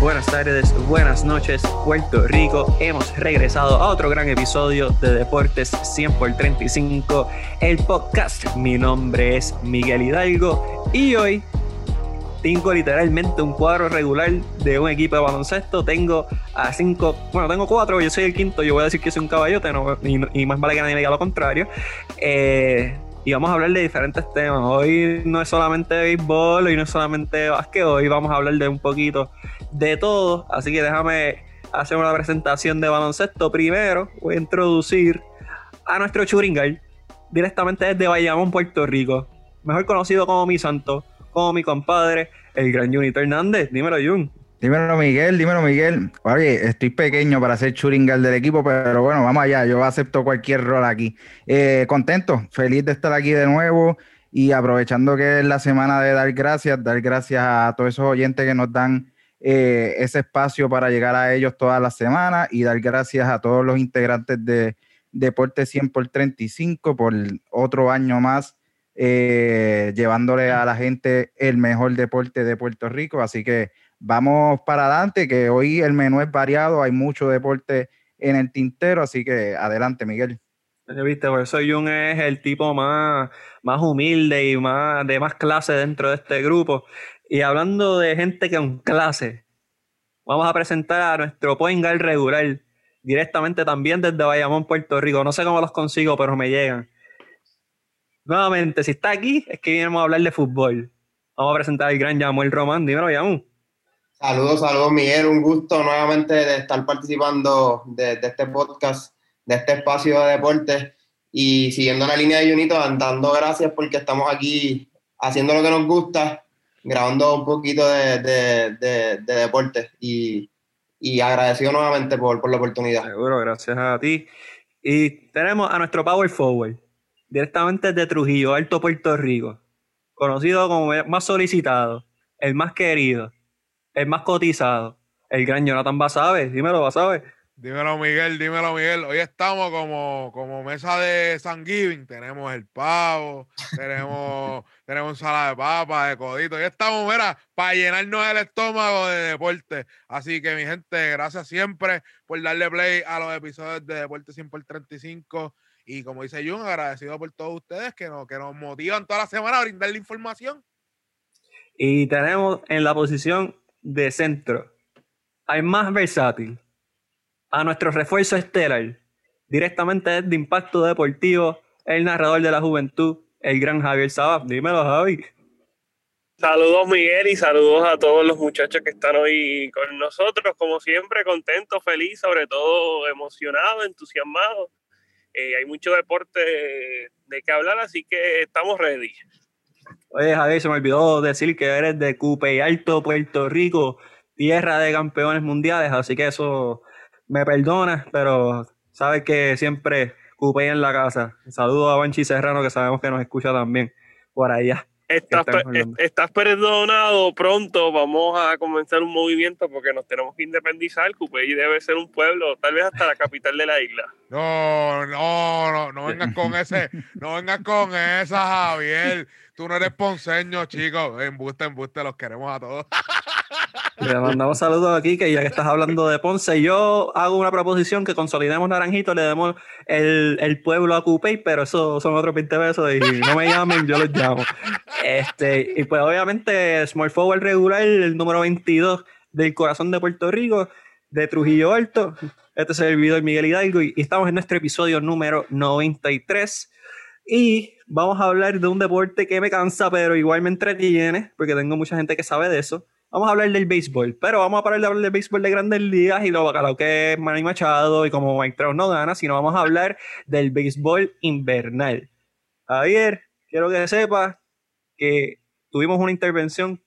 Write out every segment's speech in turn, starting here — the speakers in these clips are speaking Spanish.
Buenas tardes, buenas noches, Puerto Rico. Hemos regresado a otro gran episodio de Deportes 100 por 35, el podcast. Mi nombre es Miguel Hidalgo y hoy tengo literalmente un cuadro regular de un equipo de baloncesto. Tengo a cinco, bueno, tengo cuatro, yo soy el quinto. Yo voy a decir que soy un caballote no, y, más vale que nadie me diga lo contrario. Eh, y vamos a hablar de diferentes temas. Hoy no es solamente béisbol, hoy no es solamente básquet, hoy vamos a hablar de un poquito de todo. Así que déjame hacer una presentación de baloncesto. Primero voy a introducir a nuestro Churingal directamente desde Bayamón, Puerto Rico. Mejor conocido como mi santo, como mi compadre, el gran Junito Hernández. Dímelo, Jun. Dímelo, Miguel, dímelo, Miguel. Oye, estoy pequeño para ser churingal del equipo, pero bueno, vamos allá. Yo acepto cualquier rol aquí. Eh, contento, feliz de estar aquí de nuevo y aprovechando que es la semana de dar gracias, dar gracias a todos esos oyentes que nos dan eh, ese espacio para llegar a ellos todas las semanas y dar gracias a todos los integrantes de Deporte 100 por 35 por otro año más eh, llevándole a la gente el mejor deporte de Puerto Rico. Así que vamos para adelante, que hoy el menú es variado, hay mucho deporte en el tintero, así que adelante, Miguel. Viste, por eso Jun es el tipo más, más humilde y más de más clase dentro de este grupo. Y hablando de gente con clase, vamos a presentar a nuestro point guard regular directamente también desde Bayamón, Puerto Rico. No sé cómo los consigo, pero me llegan. Nuevamente, si está aquí, es que vinimos a hablar de fútbol. Vamos a presentar al gran Yamuel Román. Dímelo, Yamu. Saludos, saludos, Miguel. Un gusto nuevamente de estar participando de, este podcast, de este espacio de deporte y siguiendo la línea de Junito, dando gracias porque estamos aquí haciendo lo que nos gusta, grabando un poquito de, deporte y, agradecido nuevamente por, por la oportunidad. Seguro, gracias a ti. Y tenemos a nuestro Power Forward, directamente de Trujillo, Alto Puerto Rico, conocido como el más solicitado, el más querido, el más cotizado, el gran Jonathan Basabe. Dímelo, Basabe. Dímelo, Miguel, dímelo, Miguel. Hoy estamos como, como mesa de San Giving. Tenemos el pavo, tenemos, tenemos ensalada de papa, de codito. Hoy estamos, mira, para llenarnos el estómago de deporte. Así que, mi gente, gracias siempre por darle play a los episodios de Deporte 100 por 35. Y como dice Jun, agradecido por todos ustedes que nos, que nos motivan toda la semana a brindarle información. Y tenemos en la posición de centro al más versátil, a nuestro refuerzo estelar, directamente de Impacto Deportivo, el narrador de la juventud, el gran Javier Sabab. Dímelo, Javi. Saludos Miguel y saludos a todos los muchachos que están hoy con nosotros, como siempre, contento, feliz, sobre todo emocionado, entusiasmado eh, hay mucho deporte de qué hablar, así que estamos ready. Oye, Javier, se me olvidó decir que eres de Cupe Alto, Puerto Rico, tierra de campeones mundiales, así que eso me perdona, pero sabes que siempre Cupe en la casa. Saludos a Banchi Serrano, que sabemos que nos escucha también por allá. Estás, perdonado pronto, vamos a comenzar un movimiento porque nos tenemos que independizar. Cupey debe ser un pueblo, tal vez hasta la capital de la isla. No, no, no, no vengas con ese, no vengas con esa, Javier. Tú no eres ponceño, chicos. Embuste, embuste, los queremos a todos. Le mandamos saludos aquí, que ya que estás hablando de Ponce, yo hago una proposición que consolidemos Naranjito, le demos el, pueblo a Cupey, pero eso son otros 20 pesos y no me llamen, yo los llamo. Este, y pues obviamente Small Forward regular, el número 22 del corazón de Puerto Rico, de Trujillo Alto. Este es el video de Miguel Hidalgo y, y estamos en nuestro episodio número 93. Y vamos a hablar de un deporte que me cansa, pero igual me entretiene, porque tengo mucha gente que sabe de eso. Vamos a hablar del béisbol, pero vamos a parar de hablar del béisbol de grandes ligas y lo bacalao que es Manny Machado y como Mike Trout no gana, sino vamos a hablar del béisbol invernal. Javier, quiero que sepas que tuvimos una intervención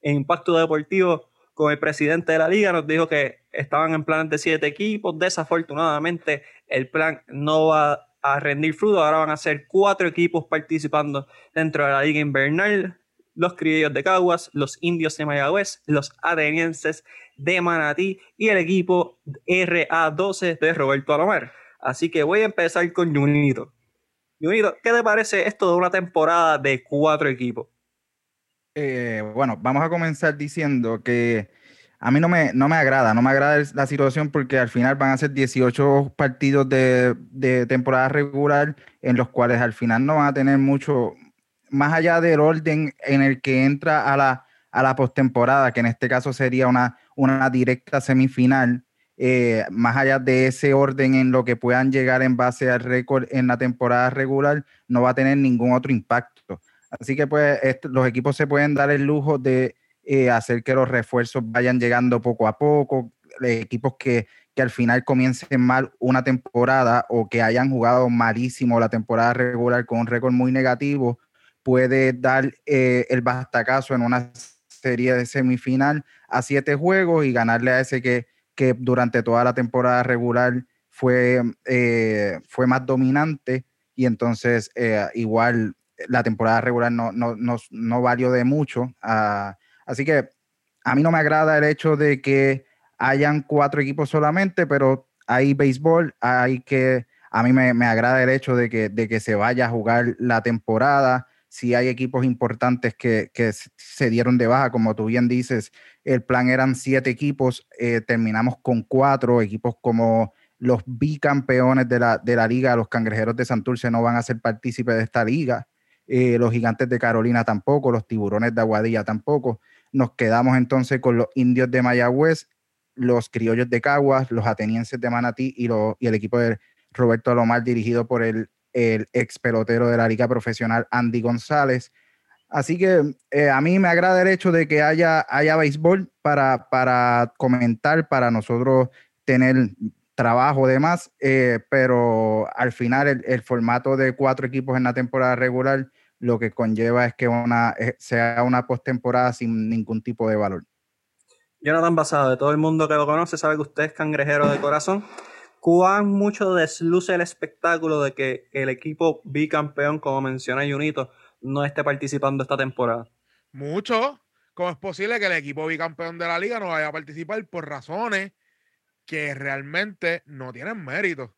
en Impacto Deportivo con el presidente de la liga, nos dijo que estaban en planes de siete equipos, desafortunadamente el plan no va a rendir fruto, ahora van a ser cuatro equipos participando dentro de la liga invernal, los criollos de Caguas, los indios de Mayagüez, los atenienses de Manatí y el equipo RA12 de Roberto Alomar. Así que voy a empezar con Junito. Junito, ¿qué te parece esto de una temporada de cuatro equipos? Eh, bueno, vamos a comenzar diciendo que a mí no me, no me agrada, no me agrada la situación porque al final van a ser 18 partidos de, de temporada regular en los cuales al final no van a tener mucho, más allá del orden en el que entra a la, a la postemporada, que en este caso sería una, una directa semifinal, eh, más allá de ese orden en lo que puedan llegar en base al récord en la temporada regular, no va a tener ningún otro impacto. Así que pues los equipos se pueden dar el lujo de eh, hacer que los refuerzos vayan llegando poco a poco, equipos que, que al final comiencen mal una temporada o que hayan jugado malísimo la temporada regular con un récord muy negativo, puede dar eh, el bastacazo en una serie de semifinal a siete juegos y ganarle a ese que, que durante toda la temporada regular fue, eh, fue más dominante y entonces eh, igual la temporada regular no, no, no, no valió de mucho. Así que a mí no me agrada el hecho de que hayan cuatro equipos solamente, pero hay béisbol, hay que, a mí me, me agrada el hecho de que, de que se vaya a jugar la temporada. Si hay equipos importantes que, se dieron de baja, como tú bien dices, el plan eran siete equipos, eh, terminamos con cuatro equipos como los bicampeones de la, de la liga, los cangrejeros de Santurce no van a ser partícipes de esta liga, eh, los gigantes de Carolina tampoco, los tiburones de Aguadilla tampoco. Nos quedamos entonces con los indios de Mayagüez, los criollos de Caguas, los atenienses de Manatí y, y el equipo de Roberto Alomar dirigido por el el ex pelotero de la liga profesional Andy González. Así que eh, a mí me agrada el hecho de que haya, haya béisbol para, para comentar, para nosotros tener trabajo de más, eh, pero al final el, formato de cuatro equipos en la temporada regular lo que conlleva es que una, eh, sea una postemporada sin ningún tipo de valor. Jonathan Basado, de todo el mundo que lo conoce, sabe que usted es cangrejero de corazón cuán mucho desluce el espectáculo de que el equipo bicampeón, como menciona Junito, no esté participando esta temporada. Mucho. ¿Cómo es posible que el equipo bicampeón de la liga no vaya a participar por razones que realmente no tienen mérito?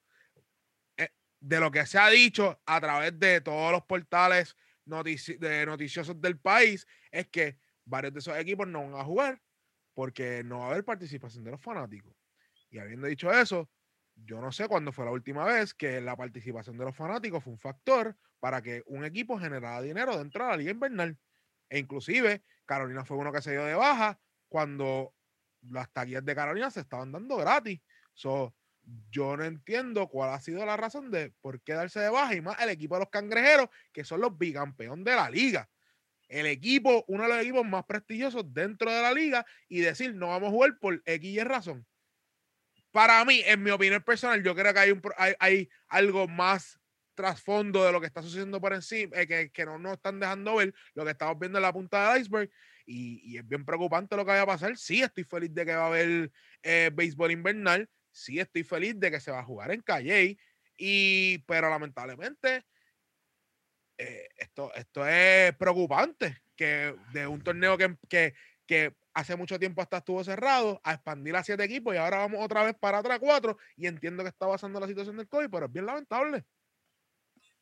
Eh, de lo que se ha dicho a través de todos los portales de noticiosos del país, es que varios de esos equipos no van a jugar porque no va a haber participación de los fanáticos. Y habiendo dicho eso, yo no sé cuándo fue la última vez que la participación de los fanáticos fue un factor para que un equipo generara dinero dentro de la liga invernal. E inclusive Carolina fue uno que se dio de baja cuando las taquillas de Carolina se estaban dando gratis. So, yo no entiendo cuál ha sido la razón de por qué darse de baja y más el equipo de los cangrejeros, que son los bicampeón de la liga. El equipo, uno de los equipos más prestigiosos dentro de la liga, y decir no vamos a jugar por X y razón para mí, en mi opinión personal, yo creo que hay, un, hay, algo más trasfondo de lo que está sucediendo por encima, eh, que, no nos están dejando ver lo que estamos viendo en la punta del iceberg. Y, es bien preocupante lo que vaya a pasar. Sí, estoy feliz de que va a haber eh, béisbol invernal. Sí, estoy feliz de que se va a jugar en Calle. Y, pero lamentablemente, eh, esto, esto es preocupante. Que de un torneo que, que, que hace mucho tiempo hasta estuvo cerrado, a expandir a siete equipos y ahora vamos otra vez para atrás cuatro y entiendo que está pasando la situación del COVID, pero es bien lamentable.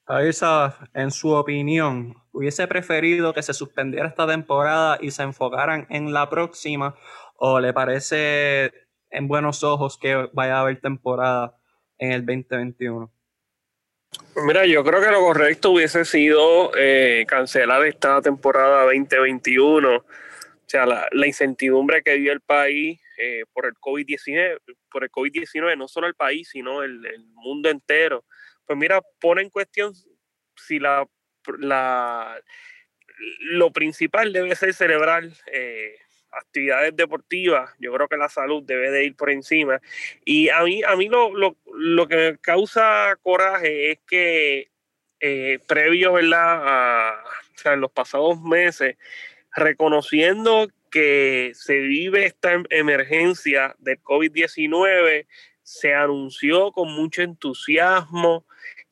Aisa, en su opinión, ¿hubiese preferido que se suspendiera esta temporada y se enfocaran en la próxima o le parece en buenos ojos que vaya a haber temporada en el 2021? Mira, yo creo que lo correcto hubiese sido eh, cancelar esta temporada 2021 o sea, la, incertidumbre que vive el país eh, por el COVID-19, por el COVID-19, no solo el país, sino el, mundo entero, pues mira, pone en cuestión si la, la lo principal debe ser celebrar eh, actividades deportivas. Yo creo que la salud debe de ir por encima. Y a mí, a mí lo, lo, lo que me causa coraje es que eh, previo, ¿verdad? o sea, en los pasados meses, reconociendo que se vive esta em-, emergencia del COVID-19, se anunció con mucho entusiasmo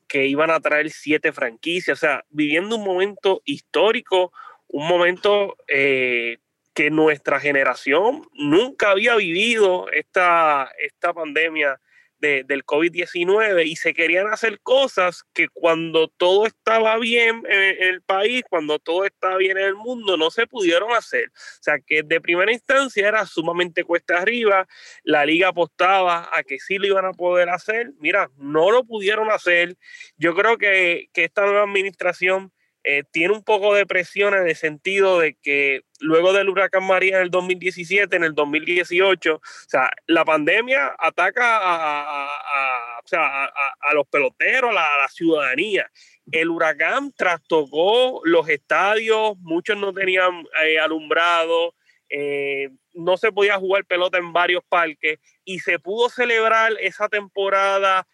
que iban a traer siete franquicias, o sea, viviendo un momento histórico, un momento eh, que nuestra generación nunca había vivido esta, esta pandemia del COVID-19 y se querían hacer cosas que cuando todo estaba bien en, el país, cuando todo estaba bien en el mundo, no se pudieron hacer. O sea que de primera instancia era sumamente cuesta arriba, la liga apostaba a que sí lo iban a poder hacer, mira, no lo pudieron hacer. Yo creo que, que esta nueva administración eh, tiene un poco de presión en el sentido de que luego del huracán María en el 2017, en el 2018, o sea, la pandemia ataca a, a, los peloteros, a la, ciudadanía. El huracán trastocó los estadios, muchos no tenían eh, alumbrado, eh, no se podía jugar pelota en varios parques y se pudo celebrar esa temporada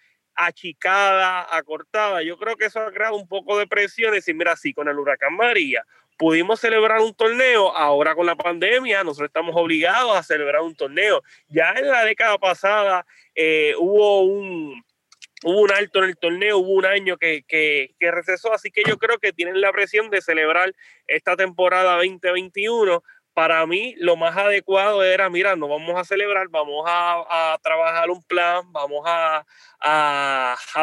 achicada, acortada. Yo creo que eso ha creado un poco de presión. Decir, mira, sí, con el huracán María pudimos celebrar un torneo, ahora con la pandemia nosotros estamos obligados a celebrar un torneo. Ya en la década pasada eh, hubo un, alto en el torneo, hubo un año que, que, que, recesó, así que yo creo que tienen la presión de celebrar esta temporada 2021 para mí lo más adecuado era, mira, no vamos a celebrar, vamos a, trabajar un plan, vamos a,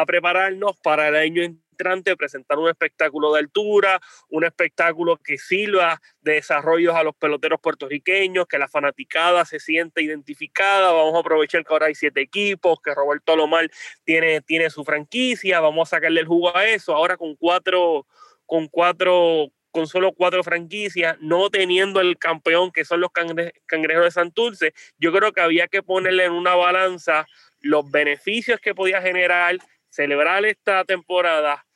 prepararnos para el año entrante, presentar un espectáculo de altura, un espectáculo que sirva de desarrollos a los peloteros puertorriqueños, que la fanaticada se sienta identificada, vamos a aprovechar que ahora hay siete equipos, que Roberto Lomar tiene, tiene su franquicia, vamos a sacarle el jugo a eso, ahora con cuatro, con cuatro con solo cuatro franquicias, no teniendo el campeón que son los cangrejos de Santurce, yo creo que había que ponerle en una balanza los beneficios que podía generar celebrar esta temporada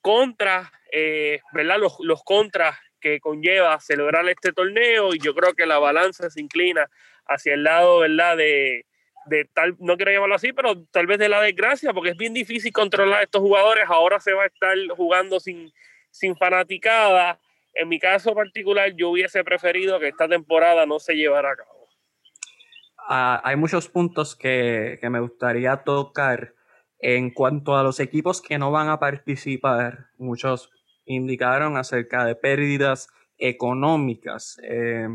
contra, eh, ¿verdad? Los, los contras que conlleva celebrar este torneo y yo creo que la balanza se inclina hacia el lado, ¿verdad? De, de tal, no quiero llamarlo así, pero tal vez de la desgracia, porque es bien difícil controlar a estos jugadores. Ahora se va a estar jugando sin, sin fanaticada. En mi caso particular, yo hubiese preferido que esta temporada no se llevara a cabo. Ah, hay muchos puntos que, que, me gustaría tocar en cuanto a los equipos que no van a participar. Muchos indicaron acerca de pérdidas económicas. Eh,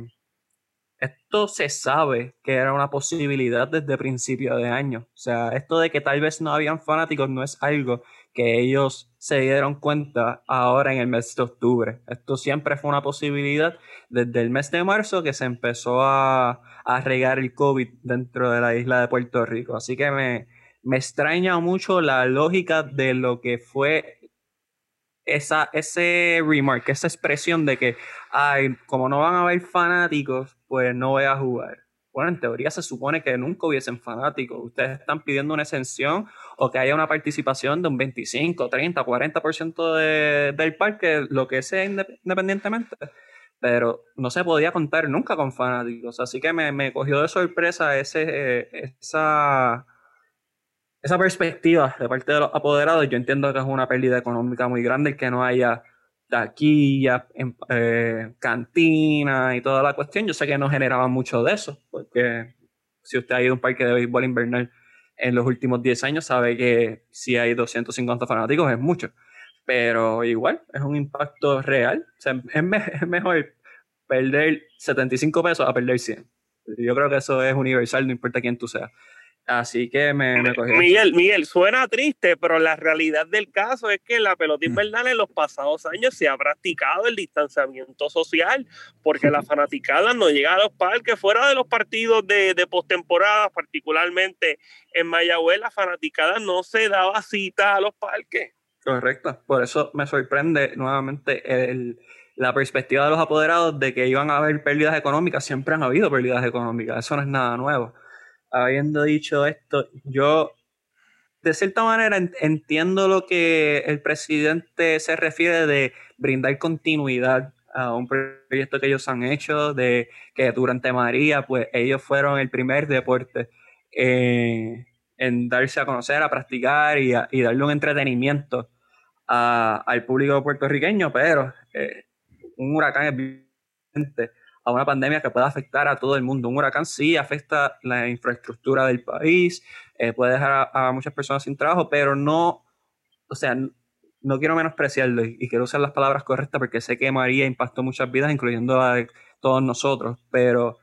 esto se sabe que era una posibilidad desde principio de año. O sea, esto de que tal vez no habían fanáticos no es algo que ellos se dieron cuenta ahora en el mes de octubre. Esto siempre fue una posibilidad desde el mes de marzo que se empezó a, regar el COVID dentro de la isla de Puerto Rico. Así que me, me extraña mucho la lógica de lo que fue esa, ese remark, esa expresión de que, ay, como no van a haber fanáticos, pues no voy a jugar. Bueno, en teoría se supone que nunca hubiesen fanáticos. Ustedes están pidiendo una exención o que haya una participación de un 25, 30, 40% de, del parque, lo que sea independientemente. Pero no se podía contar nunca con fanáticos. Así que me, me cogió de sorpresa ese, eh, esa, esa perspectiva de parte de los apoderados. Yo entiendo que es una pérdida económica muy grande el que no haya taquilla, eh, cantina y toda la cuestión. Yo sé que no generaba mucho de eso, porque si usted ha ido a un parque de béisbol invernal en los últimos 10 años, sabe que si hay 250 fanáticos es mucho. Pero igual, es un impacto real. es, mejor perder 75 pesos a perder 100. Yo creo que eso es universal, no importa quién tú seas. Así que me, me Miguel, Miguel, suena triste, pero la realidad del caso es que la pelota mm. invernal en los pasados años se ha practicado el distanciamiento social, porque la fanaticada no llega a los parques fuera de los partidos de, de postemporada, particularmente en Mayagüez, la fanaticada no se daba cita a los parques. Correcto, por eso me sorprende nuevamente el, la perspectiva de los apoderados de que iban a haber pérdidas económicas, siempre han habido pérdidas económicas, eso no es nada nuevo habiendo dicho esto, yo de cierta manera entiendo lo que el presidente se refiere de brindar continuidad a un proyecto que ellos han hecho, de que durante María, pues ellos fueron el primer deporte en darse a conocer, a practicar y, darle un entretenimiento al público puertorriqueño, pero eh, un huracán es a una pandemia que pueda afectar a todo el mundo. Un huracán sí afecta la infraestructura del país, eh, puede dejar a, muchas personas sin trabajo, pero no, o sea, no quiero menospreciarlo y, quiero usar las palabras correctas porque sé que María impactó muchas vidas, incluyendo a todos nosotros, pero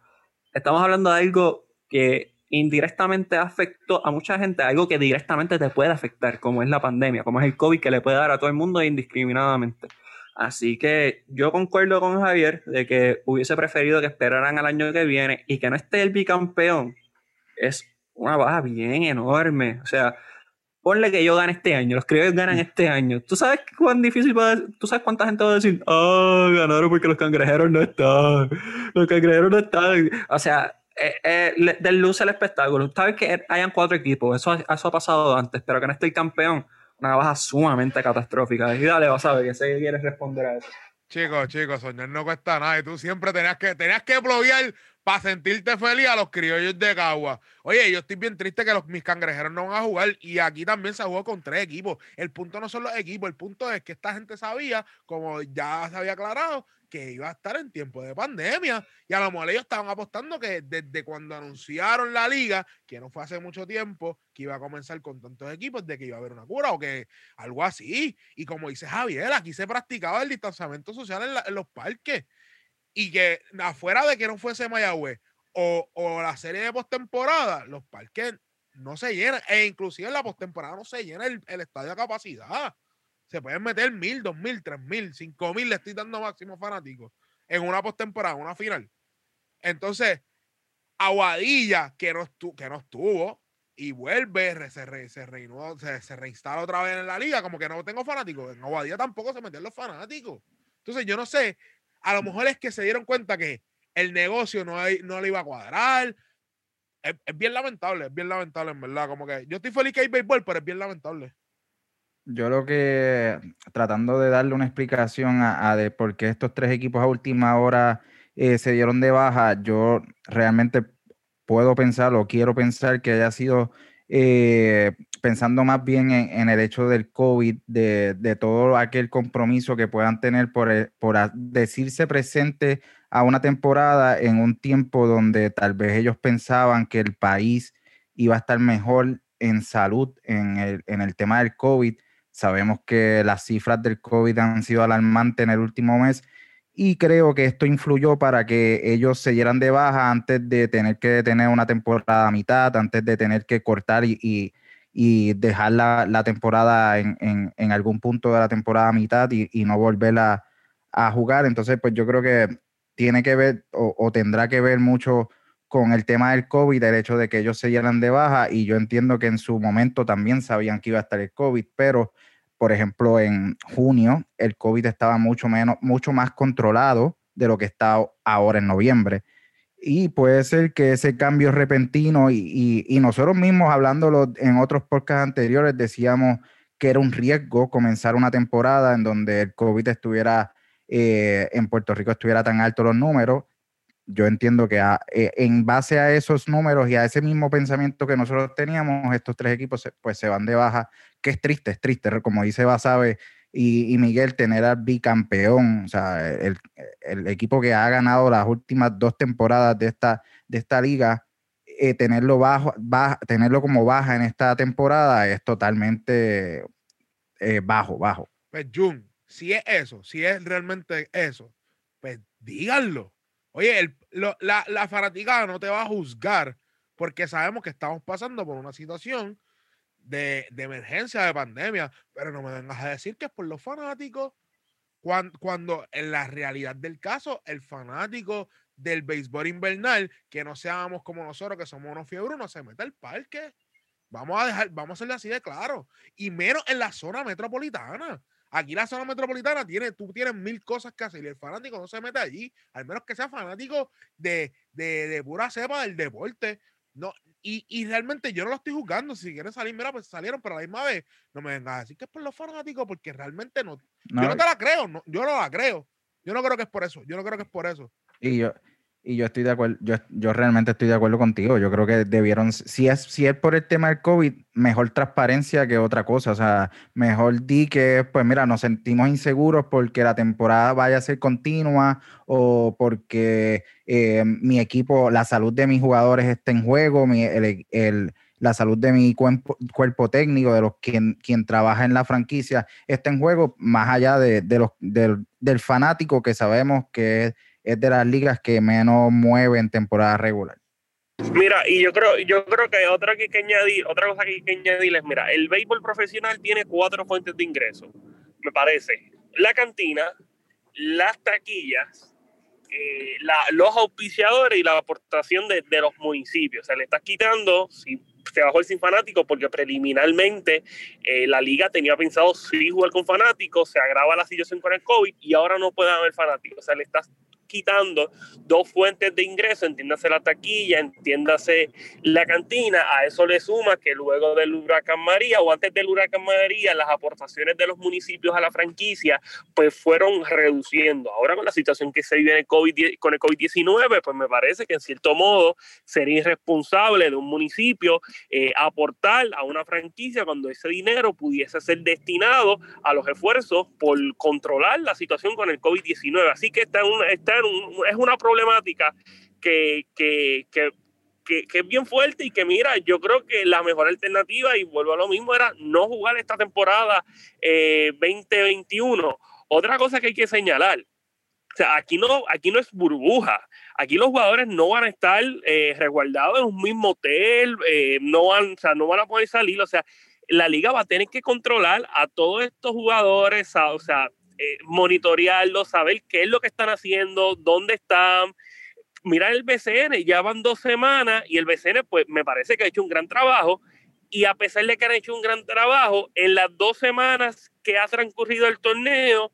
estamos hablando de algo que indirectamente afectó a mucha gente, algo que directamente te puede afectar, como es la pandemia, como es el COVID que le puede dar a todo el mundo indiscriminadamente. Así que yo concuerdo con Javier de que hubiese preferido que esperaran al año que viene y que no esté el bicampeón. Es una baja bien enorme. O sea, ponle que yo gane este año, los criollos ganan este año. ¿Tú sabes cuán difícil puede ¿Tú sabes cuánta gente va a decir, ah, ganaron porque los cangrejeros no están? Los cangrejeros no están. O sea, eh, eh, del luce el espectáculo. Sabes que hayan cuatro equipos, eso, eso ha pasado antes, pero que no esté el campeón, una baja sumamente catastrófica. Y dale, vas a ver que sé que quieres responder a eso. Chicos, chicos, soñar no cuesta nada y tú siempre tenías que, tenías que bloguear para sentirte feliz a los criollos de Cagua. Oye, yo estoy bien triste que los, mis cangrejeros no van a jugar y aquí también se jugó con tres equipos. El punto no son los equipos, el punto es que esta gente sabía, como ya se había aclarado, que iba a estar en tiempo de pandemia. Y a lo mejor ellos estaban apostando que desde cuando anunciaron la liga, que no fue hace mucho tiempo, que iba a comenzar con tantos equipos, de que iba a haber una cura o que algo así. Y como dice Javier, aquí se practicaba el distanciamiento social en, los parques. Y que afuera de que no fuese Mayagüez o, o la serie de postemporada, los parques no se llenan. E inclusive en la postemporada no se llena el, el estadio a capacidad se pueden meter mil, dos mil, tres mil, cinco mil, le estoy dando máximo fanáticos en una postemporada, una final. Entonces, Aguadilla, que no, que no estuvo, y vuelve, se, se, reinó, se, reinstala otra vez en la liga, como que no tengo fanáticos. En Aguadilla tampoco se metieron los fanáticos. Entonces, yo no sé, a lo mejor es que se dieron cuenta que el negocio no, no le iba a cuadrar. Es, bien lamentable, es bien lamentable, en verdad. Como que yo estoy feliz que hay béisbol, pero es bien lamentable. Yo lo que, tratando de darle una explicación a, de por qué estos tres equipos a última hora eh, se dieron de baja, yo realmente puedo pensar o quiero pensar que haya sido eh, pensando más bien en, el hecho del COVID, de, todo aquel compromiso que puedan tener por, eh, por decirse presente a una temporada en un tiempo donde tal vez ellos pensaban que el país iba a estar mejor en salud en el, en el tema del COVID Sabemos que las cifras del COVID han sido alarmantes en el último mes y creo que esto influyó para que ellos se dieran de baja antes de tener que tener una temporada a mitad, antes de tener que cortar y, dejar la, temporada en, algún punto de la temporada a mitad y, no volver a, jugar. Entonces, pues yo creo que tiene que ver o, tendrá que ver mucho con el tema del COVID, el hecho de que ellos se dieran de baja y yo entiendo que en su momento también sabían que iba a estar el COVID, pero por ejemplo, en junio el COVID estaba mucho, menos, mucho más controlado de lo que está ahora en noviembre. Y puede ser que ese cambio repentino, y, nosotros mismos hablándolo en otros podcasts anteriores, decíamos que era un riesgo comenzar una temporada en donde el COVID estuviera, eh, en Puerto Rico estuviera tan alto los números. Yo entiendo que eh, en base a esos números y a ese mismo pensamiento que nosotros teníamos, estos tres equipos pues se van de baja que es triste, es triste, como dice Basabe y, y Miguel, tener al bicampeón, o sea, el, equipo que ha ganado las últimas dos temporadas de esta, de esta liga, eh, tenerlo, bajo, tenerlo como baja en esta temporada es totalmente eh, bajo, bajo. Pues Jun, si es eso, si es realmente eso, pues díganlo. Oye, la, la fanaticada no te va a juzgar porque sabemos que estamos pasando por una situación de, emergencia, de pandemia, pero no me vengas a decir que es por los fanáticos, cuando, cuando, en la realidad del caso, el fanático del béisbol invernal, que no seamos como nosotros, que somos unos fiebros, no se mete al parque. Vamos a dejar, vamos a hacerle así de claro. Y menos en la zona metropolitana. Aquí la zona metropolitana tiene, tú tienes mil cosas que hacer y el fanático no se mete allí, al menos que sea fanático de, de, de pura cepa del deporte. No, y, y, realmente yo no lo estoy juzgando. Si quieren salir, mira, pues salieron, pero a la misma vez no me vengas a decir que es por los fanáticos, porque realmente no. yo no te la creo, no, yo no la creo. Yo no creo que es por eso. Yo no creo que es por eso. Y yo, y yo estoy de acuerdo, yo, yo realmente estoy de acuerdo contigo. Yo creo que debieron, si es, si es por el tema del COVID, mejor transparencia que otra cosa. O sea, mejor di que, pues mira, nos sentimos inseguros porque la temporada vaya a ser continua o porque eh, mi equipo, la salud de mis jugadores está en juego, mi, el, la salud de mi cuerpo, cuerpo técnico, de los quien, quien trabaja en la franquicia, está en juego, más allá de, de los, del, del fanático que sabemos que es es de las ligas que menos mueve en temporada regular. Mira, y yo creo, yo creo que otra que que añadir, otra cosa que hay que añadir es, mira, el béisbol profesional tiene cuatro fuentes de ingreso, me parece. La cantina, las taquillas, eh, los auspiciadores y la aportación de, de, los municipios. O sea, le estás quitando, si se bajó el sin fanáticos, porque preliminarmente eh, la liga tenía pensado sí jugar con fanáticos, se agrava la situación con el COVID y ahora no puede haber fanáticos. O sea, le estás quitando dos fuentes de ingreso, entiéndase la taquilla, entiéndase la cantina, a eso le suma que luego del huracán María o antes del huracán María, las aportaciones de los municipios a la franquicia pues fueron reduciendo. Ahora con la situación que se vive el COVID, con el COVID-19, pues me parece que en cierto modo sería irresponsable de un municipio eh, aportar a una franquicia cuando ese dinero pudiese ser destinado a los esfuerzos por controlar la situación con el COVID-19. Así que está, un, está es una problemática que, que, que, es bien fuerte y que mira, yo creo que la mejor alternativa, y vuelvo a lo mismo, era no jugar esta temporada 2021. Eh, Otra cosa que hay que señalar, o sea, aquí no, aquí no es burbuja. Aquí los jugadores no van a estar eh, resguardados en un mismo hotel, eh, no, van, o sea, no van a poder salir. O sea, la liga va a tener que controlar a todos estos jugadores, o sea, eh, monitorearlo, saber qué es lo que están haciendo, dónde están. Mirar el BCN, ya van dos semanas y el BCN, pues me parece que ha hecho un gran trabajo. Y a pesar de que han hecho un gran trabajo, en las dos semanas que ha transcurrido el torneo,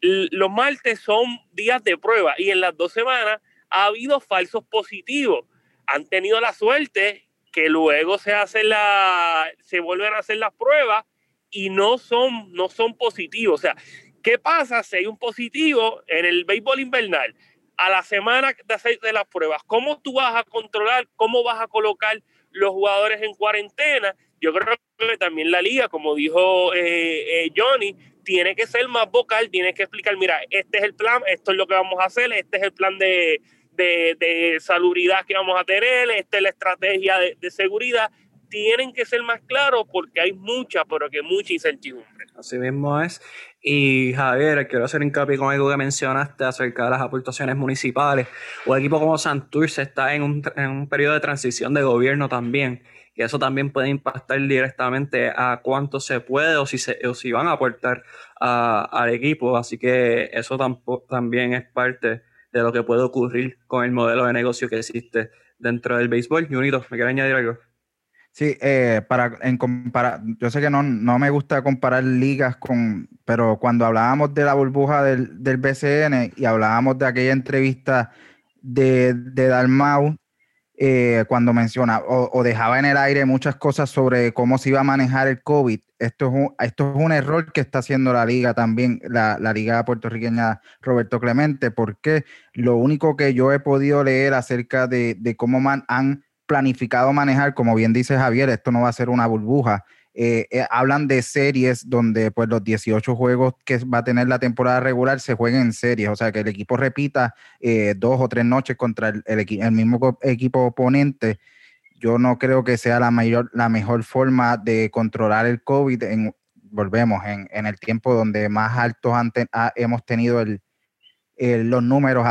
los martes son días de prueba y en las dos semanas ha habido falsos positivos. Han tenido la suerte que luego se hace la, se vuelven a hacer las pruebas y no son, no son positivos. O sea, ¿Qué pasa si hay un positivo en el béisbol invernal? A la semana de hacer de las pruebas, ¿cómo tú vas a controlar, cómo vas a colocar los jugadores en cuarentena? Yo creo que también la liga, como dijo eh, eh, Johnny, tiene que ser más vocal, tiene que explicar, mira, este es el plan, esto es lo que vamos a hacer, este es el plan de, de, salubridad que vamos a tener, esta es la estrategia de, de seguridad tienen que ser más claros porque hay mucha, pero que mucha incertidumbre. Así mismo es. Y Javier, quiero hacer hincapié con algo que mencionaste acerca de las aportaciones municipales. Un equipo como Santurce está en un, en un periodo de transición de gobierno también. Y eso también puede impactar directamente a cuánto se puede o si, se, o si van a aportar al equipo. Así que eso tampoco, también es parte de lo que puede ocurrir con el modelo de negocio que existe dentro del béisbol. Junito, ¿me quiere añadir algo? Sí, eh, para en comparar, yo sé que no, no, me gusta comparar ligas con, pero cuando hablábamos de la burbuja del, del BCN y hablábamos de aquella entrevista de, de Dalmau, eh, cuando menciona o, dejaba en el aire muchas cosas sobre cómo se iba a manejar el COVID, esto es un, esto es un error que está haciendo la liga también, la, la liga puertorriqueña Roberto Clemente, porque lo único que yo he podido leer acerca de, de cómo han planificado manejar, como bien dice Javier, esto no va a ser una burbuja. Eh, eh, hablan de series donde pues los 18 juegos que va a tener la temporada regular se jueguen en series, o sea que el equipo repita eh, dos o tres noches contra el, mismo equipo oponente. Yo no creo que sea la, mayor, la mejor forma de controlar el COVID. En, volvemos en, el tiempo donde más altos ante, hemos tenido el, eh, los números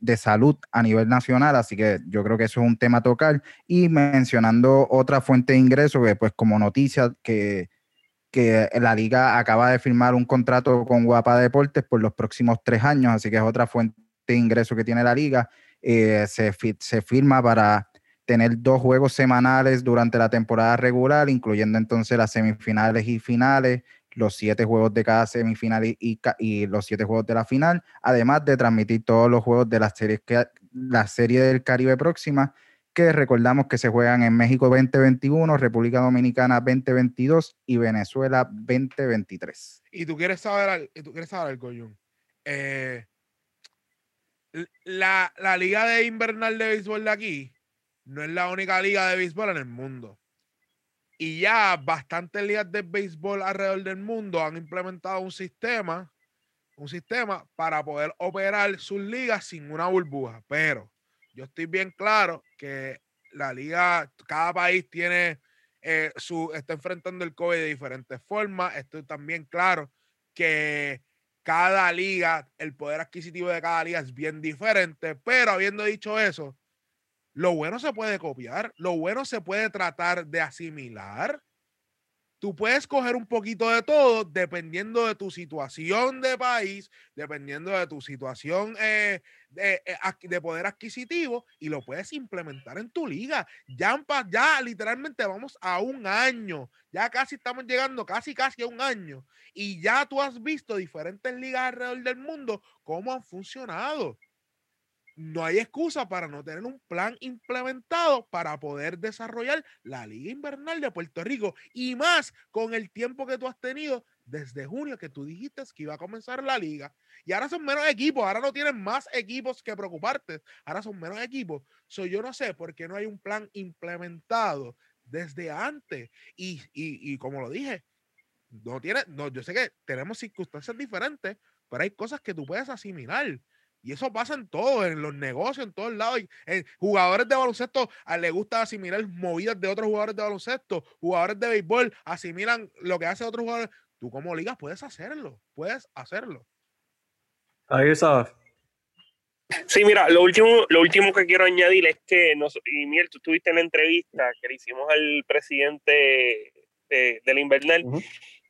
de salud a nivel nacional, así que yo creo que eso es un tema a tocar. Y mencionando otra fuente de ingreso, que pues como noticia que, que la liga acaba de firmar un contrato con Guapa Deportes por los próximos tres años, así que es otra fuente de ingreso que tiene la liga. Eh, se, se firma para tener dos juegos semanales durante la temporada regular, incluyendo entonces las semifinales y finales los siete juegos de cada semifinal y, los siete juegos de la final, además de transmitir todos los juegos de la serie, que, la serie del Caribe próxima, que recordamos que se juegan en México 2021, República Dominicana 2022 y Venezuela 2023. Y tú quieres saber, y tú quieres saber algo, eh, la, la liga de invernal de béisbol de aquí no es la única liga de béisbol en el mundo. Y ya bastantes ligas de béisbol alrededor del mundo han implementado un sistema, un sistema para poder operar sus ligas sin una burbuja. Pero yo estoy bien claro que la liga, cada país tiene eh, su, está enfrentando el COVID de diferentes formas. Estoy también claro que cada liga, el poder adquisitivo de cada liga es bien diferente. Pero habiendo dicho eso, Lo bueno se puede copiar, lo bueno se puede tratar de asimilar. Tú puedes coger un poquito de todo dependiendo de tu situación de país, dependiendo de tu situación eh, de, eh, de, poder adquisitivo y lo puedes implementar en tu liga. Ya, ya literalmente vamos a un año, ya casi estamos llegando casi casi a un año y ya tú has visto diferentes ligas alrededor del mundo cómo han funcionado no hay excusa para no tener un plan implementado para poder desarrollar la Liga Invernal de Puerto Rico y más con el tiempo que tú has tenido desde junio que tú dijiste que iba a comenzar la liga y ahora son menos equipos, ahora no tienen más equipos que preocuparte, ahora son menos equipos. So, yo no sé por qué no hay un plan implementado desde antes y, y, y como lo dije, no tiene, no, yo sé que tenemos circunstancias diferentes, pero hay cosas que tú puedes asimilar. Y eso pasa en todo, en los negocios, en todos lados. En jugadores de baloncesto a, le gusta asimilar movidas de otros jugadores de baloncesto. Jugadores de béisbol asimilan lo que hace otros jugadores. Tú como ligas puedes hacerlo, puedes hacerlo. Ahí está. Sí, mira, lo último, lo último que quiero añadir es que, nos, y Miel, tú estuviste en la entrevista que le hicimos al presidente de, del Invernal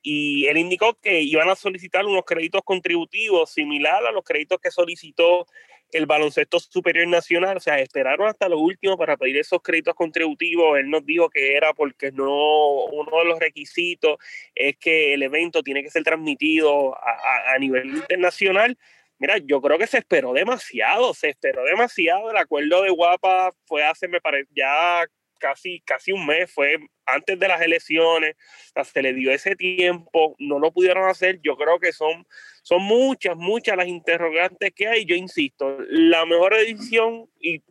y él indicó que iban a solicitar unos créditos contributivos similar a los créditos que solicitó el baloncesto superior nacional, o sea, esperaron hasta lo último para pedir esos créditos contributivos. Él nos dijo que era porque no uno de los requisitos es que el evento tiene que ser transmitido a, a nivel internacional. Mira, yo creo que se esperó demasiado, se esperó demasiado. El acuerdo de Guapa fue hace, me parece, ya casi, casi un mes, fue antes de las elecciones, se le dio ese tiempo, no lo pudieron hacer, yo creo que son, son muchas, muchas las interrogantes que hay, yo insisto, la mejor edición y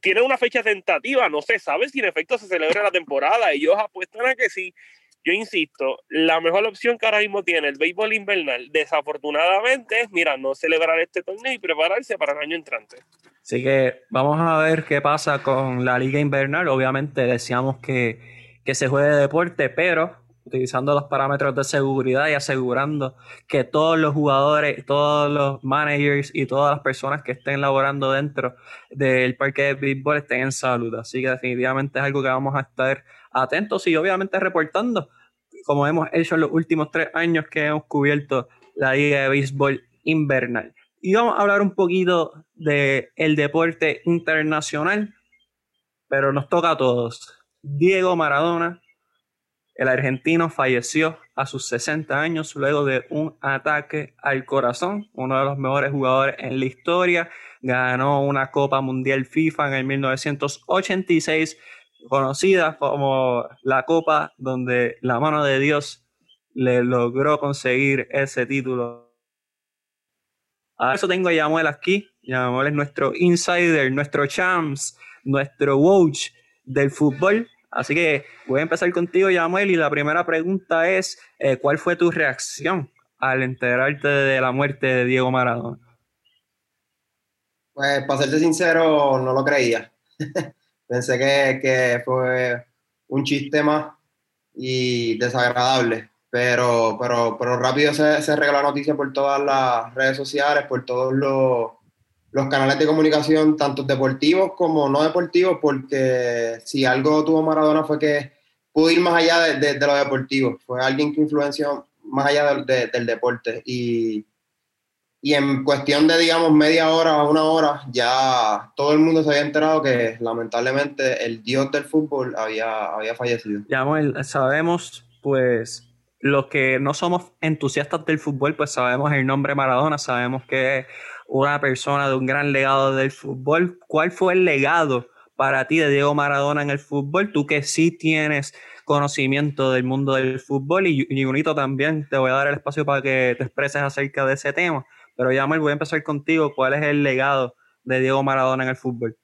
tiene una fecha tentativa, no se sabe si en efecto se celebra la temporada, ellos apuestan a que sí, yo insisto, la mejor opción que ahora mismo tiene el béisbol invernal, desafortunadamente, es, mira, no celebrar este torneo y prepararse para el año entrante. Así que vamos a ver qué pasa con la liga invernal. Obviamente deseamos que, que se juegue deporte, pero utilizando los parámetros de seguridad y asegurando que todos los jugadores, todos los managers y todas las personas que estén laborando dentro del parque de béisbol estén en salud. Así que definitivamente es algo que vamos a estar atentos y obviamente reportando, como hemos hecho en los últimos tres años que hemos cubierto la Liga de Béisbol Invernal. Y vamos a hablar un poquito del el deporte internacional, pero nos toca a todos. Diego Maradona, el argentino, falleció a sus 60 años luego de un ataque al corazón, uno de los mejores jugadores en la historia, ganó una Copa Mundial FIFA en el 1986 conocida como la Copa donde la mano de Dios le logró conseguir ese título. A eso tengo a Yamuel aquí. Yamuel es nuestro insider, nuestro champs, nuestro coach del fútbol. Así que voy a empezar contigo, Yamuel, y la primera pregunta es, eh, ¿cuál fue tu reacción al enterarte de la muerte de Diego Maradona? Pues, para serte sincero, no lo creía. Pensé que, que, fue un chiste más y desagradable, pero, pero, pero rápido se, se regó la noticia por todas las redes sociales, por todos los, los canales de comunicación, tanto deportivos como no deportivos, porque si algo tuvo Maradona fue que pudo ir más allá de, de, de lo deportivo, fue alguien que influenció más allá de, del deporte. Y y en cuestión de, digamos, media hora o una hora, ya todo el mundo se había enterado que lamentablemente el dios del fútbol había, había fallecido. Ya, sabemos, pues, los que no somos entusiastas del fútbol, pues sabemos el nombre Maradona, sabemos que es una persona de un gran legado del fútbol. ¿Cuál fue el legado para ti de Diego Maradona en el fútbol? Tú que sí tienes conocimiento del mundo del fútbol y, y también, te voy a dar el espacio para que te expreses acerca de ese tema. Pero Yamel, voy a empezar contigo. ¿Cuál es el legado de Diego Maradona en el fútbol?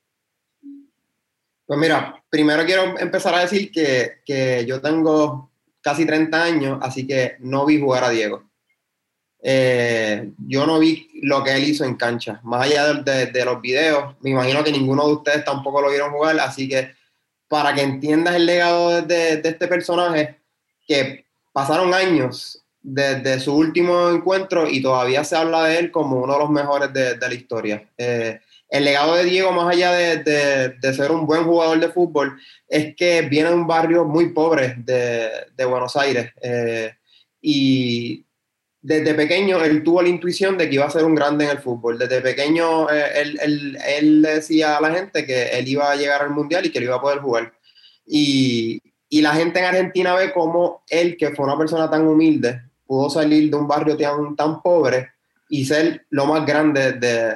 Pues mira, primero quiero empezar a decir que, que yo tengo casi 30 años, así que no vi jugar a Diego. Eh, yo no vi lo que él hizo en cancha. Más allá de, de, los videos, me imagino que ninguno de ustedes tampoco lo vieron jugar, así que para que entiendas el legado de, de este personaje, que pasaron años desde su último encuentro y todavía se habla de él como uno de los mejores de, de la historia. Eh, el legado de Diego, más allá de, ser un buen jugador de fútbol, es que viene de un barrio muy pobre de, Buenos Aires. Eh, y desde pequeño él tuvo la intuición de que iba a ser un grande en el fútbol. Desde pequeño eh, él, él, decía a la gente que él iba a llegar al mundial y que él iba a poder jugar. Y, y la gente en Argentina ve cómo él, que fue una persona tan humilde, pudo salir de un barrio tan, tan pobre y ser lo más grande de,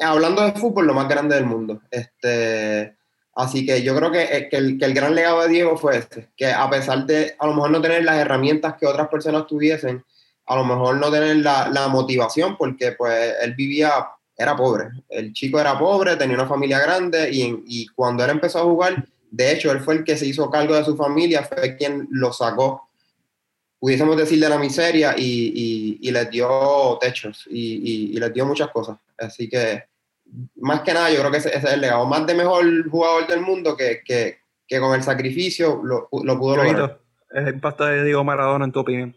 hablando de fútbol, lo más grande del mundo. Este, así que yo creo que, eh, que, el, que, el, gran legado de Diego fue este, que a pesar de a lo mejor no tener las herramientas que otras personas tuviesen, a lo mejor no tener la, la motivación, porque pues él vivía, era pobre. El chico era pobre, tenía una familia grande y, y cuando él empezó a jugar, de hecho, él fue el que se hizo cargo de su familia, fue quien lo sacó pudiésemos decir, de la miseria y, y, les dio techos y, y, les dio muchas cosas. Así que, más que nada, yo creo que ese, es el legado. Más de mejor jugador del mundo que, que, que con el sacrificio lo, lo pudo lograr. el impacto de Diego Maradona en tu opinión.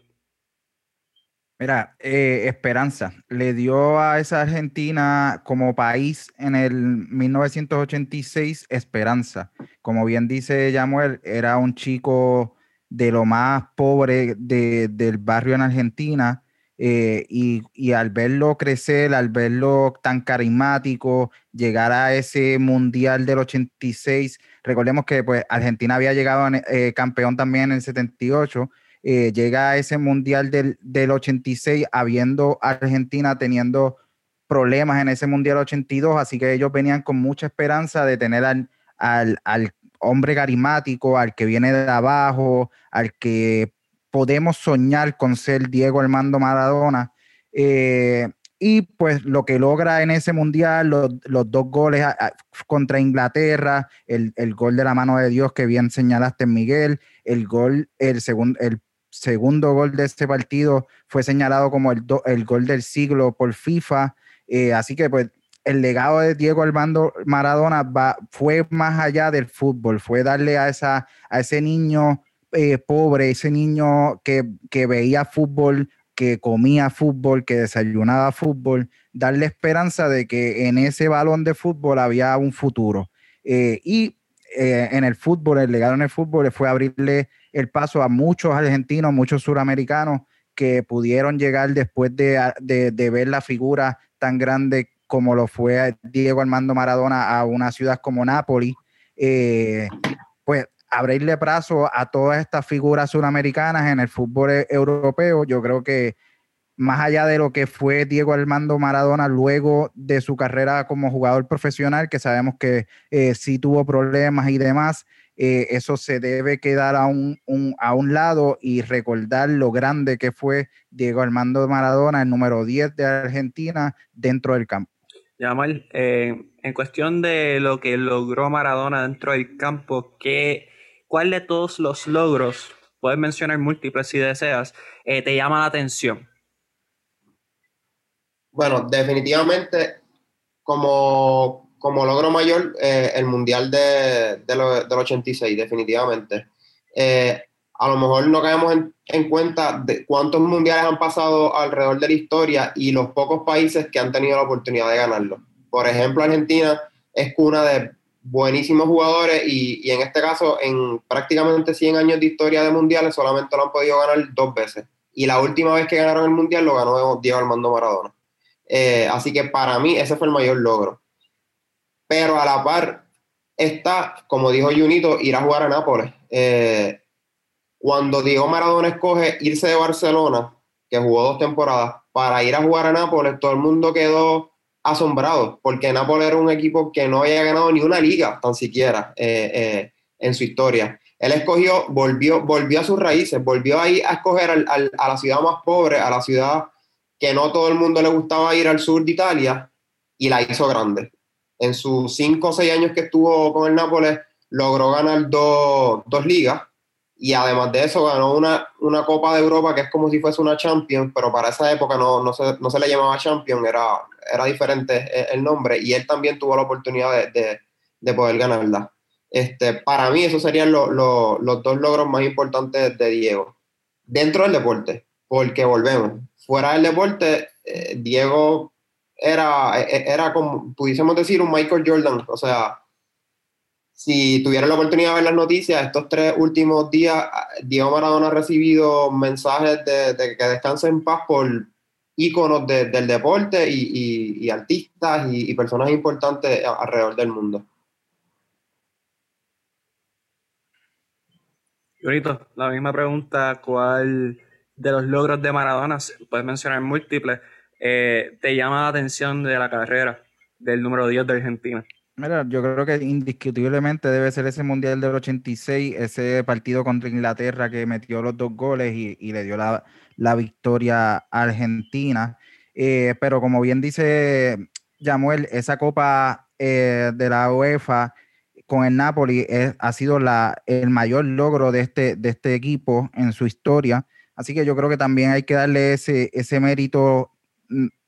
Mira, eh, esperanza. Le dio a esa Argentina como país en el 1986 esperanza. Como bien dice Yamuel, era un chico de lo más pobre del barrio en Argentina. Eh, y, al verlo crecer, al verlo tan carismático, llegar a ese mundial del 86, recordemos que pues, Argentina había llegado eh, campeón también en el 78, eh, llega a ese mundial del, 86 habiendo Argentina teniendo problemas en ese mundial 82, así que ellos venían con mucha esperanza de tener al, al, al hombre carismático, al que viene de abajo, al que podemos soñar con ser Diego Armando Maradona. Eh, y pues lo que logra en ese mundial, los, dos goles contra Inglaterra, el, gol de la mano de Dios que bien señalaste Miguel, el gol, el, segundo el segundo gol de este partido fue señalado como el, el gol del siglo por FIFA. Eh, así que pues el legado de Diego Armando Maradona fue más allá del fútbol, fue darle a, esa, a ese niño eh, pobre, ese niño que, veía fútbol, que comía fútbol, que desayunaba fútbol, darle esperanza de que en ese balón de fútbol había un futuro. Eh, y eh, en el fútbol, el legado en el fútbol fue abrirle el paso a muchos argentinos, muchos suramericanos que pudieron llegar después de, de ver la figura tan grande como lo fue Diego Armando Maradona a una ciudad como Nápoles, eh, pues abrirle brazo a todas estas figuras suramericanas en el fútbol e-, europeo, yo creo que más allá de lo que fue Diego Armando Maradona luego de su carrera como jugador profesional, que sabemos que eh, sí tuvo problemas y demás, eh, eso se debe quedar a un, a un lado y recordar lo grande que fue Diego Armando Maradona, el número 10 de Argentina, dentro del campo. Yamal, eh, en cuestión de lo que logró Maradona dentro del campo, ¿qué, ¿cuál de todos los logros, puedes mencionar múltiples si deseas, eh, te llama la atención? Bueno, definitivamente como, como logro mayor, eh, el Mundial de, del 86, definitivamente. A lo mejor no caemos en, en, cuenta de cuántos mundiales han pasado alrededor de la historia y los pocos países que han tenido la oportunidad de ganarlo. Por ejemplo, Argentina es cuna de buenísimos jugadores y, y, en este caso, en prácticamente 100 años de historia de mundiales, solamente lo han podido ganar dos veces. Y la última vez que ganaron el mundial lo ganó Diego Armando Maradona. Eh, así que para mí ese fue el mayor logro. Pero a la par está, como dijo Junito, ir a jugar a Nápoles. Eh, cuando Diego Maradona escoge irse de Barcelona, que jugó dos temporadas, para ir a jugar a Nápoles, todo el mundo quedó asombrado, porque Nápoles era un equipo que no había ganado ni una liga, tan siquiera, eh, eh, en su historia. Él escogió, volvió, volvió a sus raíces, volvió ahí a escoger a la ciudad más pobre, a la ciudad que no todo el mundo le gustaba ir al sur de Italia, y la hizo grande. En sus cinco o seis años que estuvo con el Nápoles, logró ganar dos ligas, y además de eso ganó una, una Copa de Europa que es como si fuese una Champions, pero para esa época no, no, se, no se le llamaba Champions, era, era diferente el nombre, y él también tuvo la oportunidad de, de, de poder ganarla. Este, para mí esos serían los dos logros más importantes de Diego. Dentro del deporte, porque volvemos, fuera del deporte, eh, Diego era, e, e, era como, pudiésemos decir, un Michael Jordan. O sea, si tuvieran la oportunidad de ver las noticias, estos tres últimos días, Diego Maradona ha recibido mensajes de, que descanse en paz por íconos del deporte y, artistas y, personas importantes alrededor del mundo. Bonito, la misma pregunta, ¿cuál de los logros de Maradona, puedes mencionar múltiples, eh, te llama la atención de la carrera del número 10 de Argentina? Mira, yo creo que indiscutiblemente debe ser ese Mundial del 86, ese partido contra Inglaterra que metió los dos goles y, le dio la, victoria a Argentina. Eh, pero como bien dice Yamuel, esa copa eh, de la UEFA con el Napoli ha sido la, el mayor logro de este, de este equipo en su historia. Así que yo creo que también hay que darle ese, ese mérito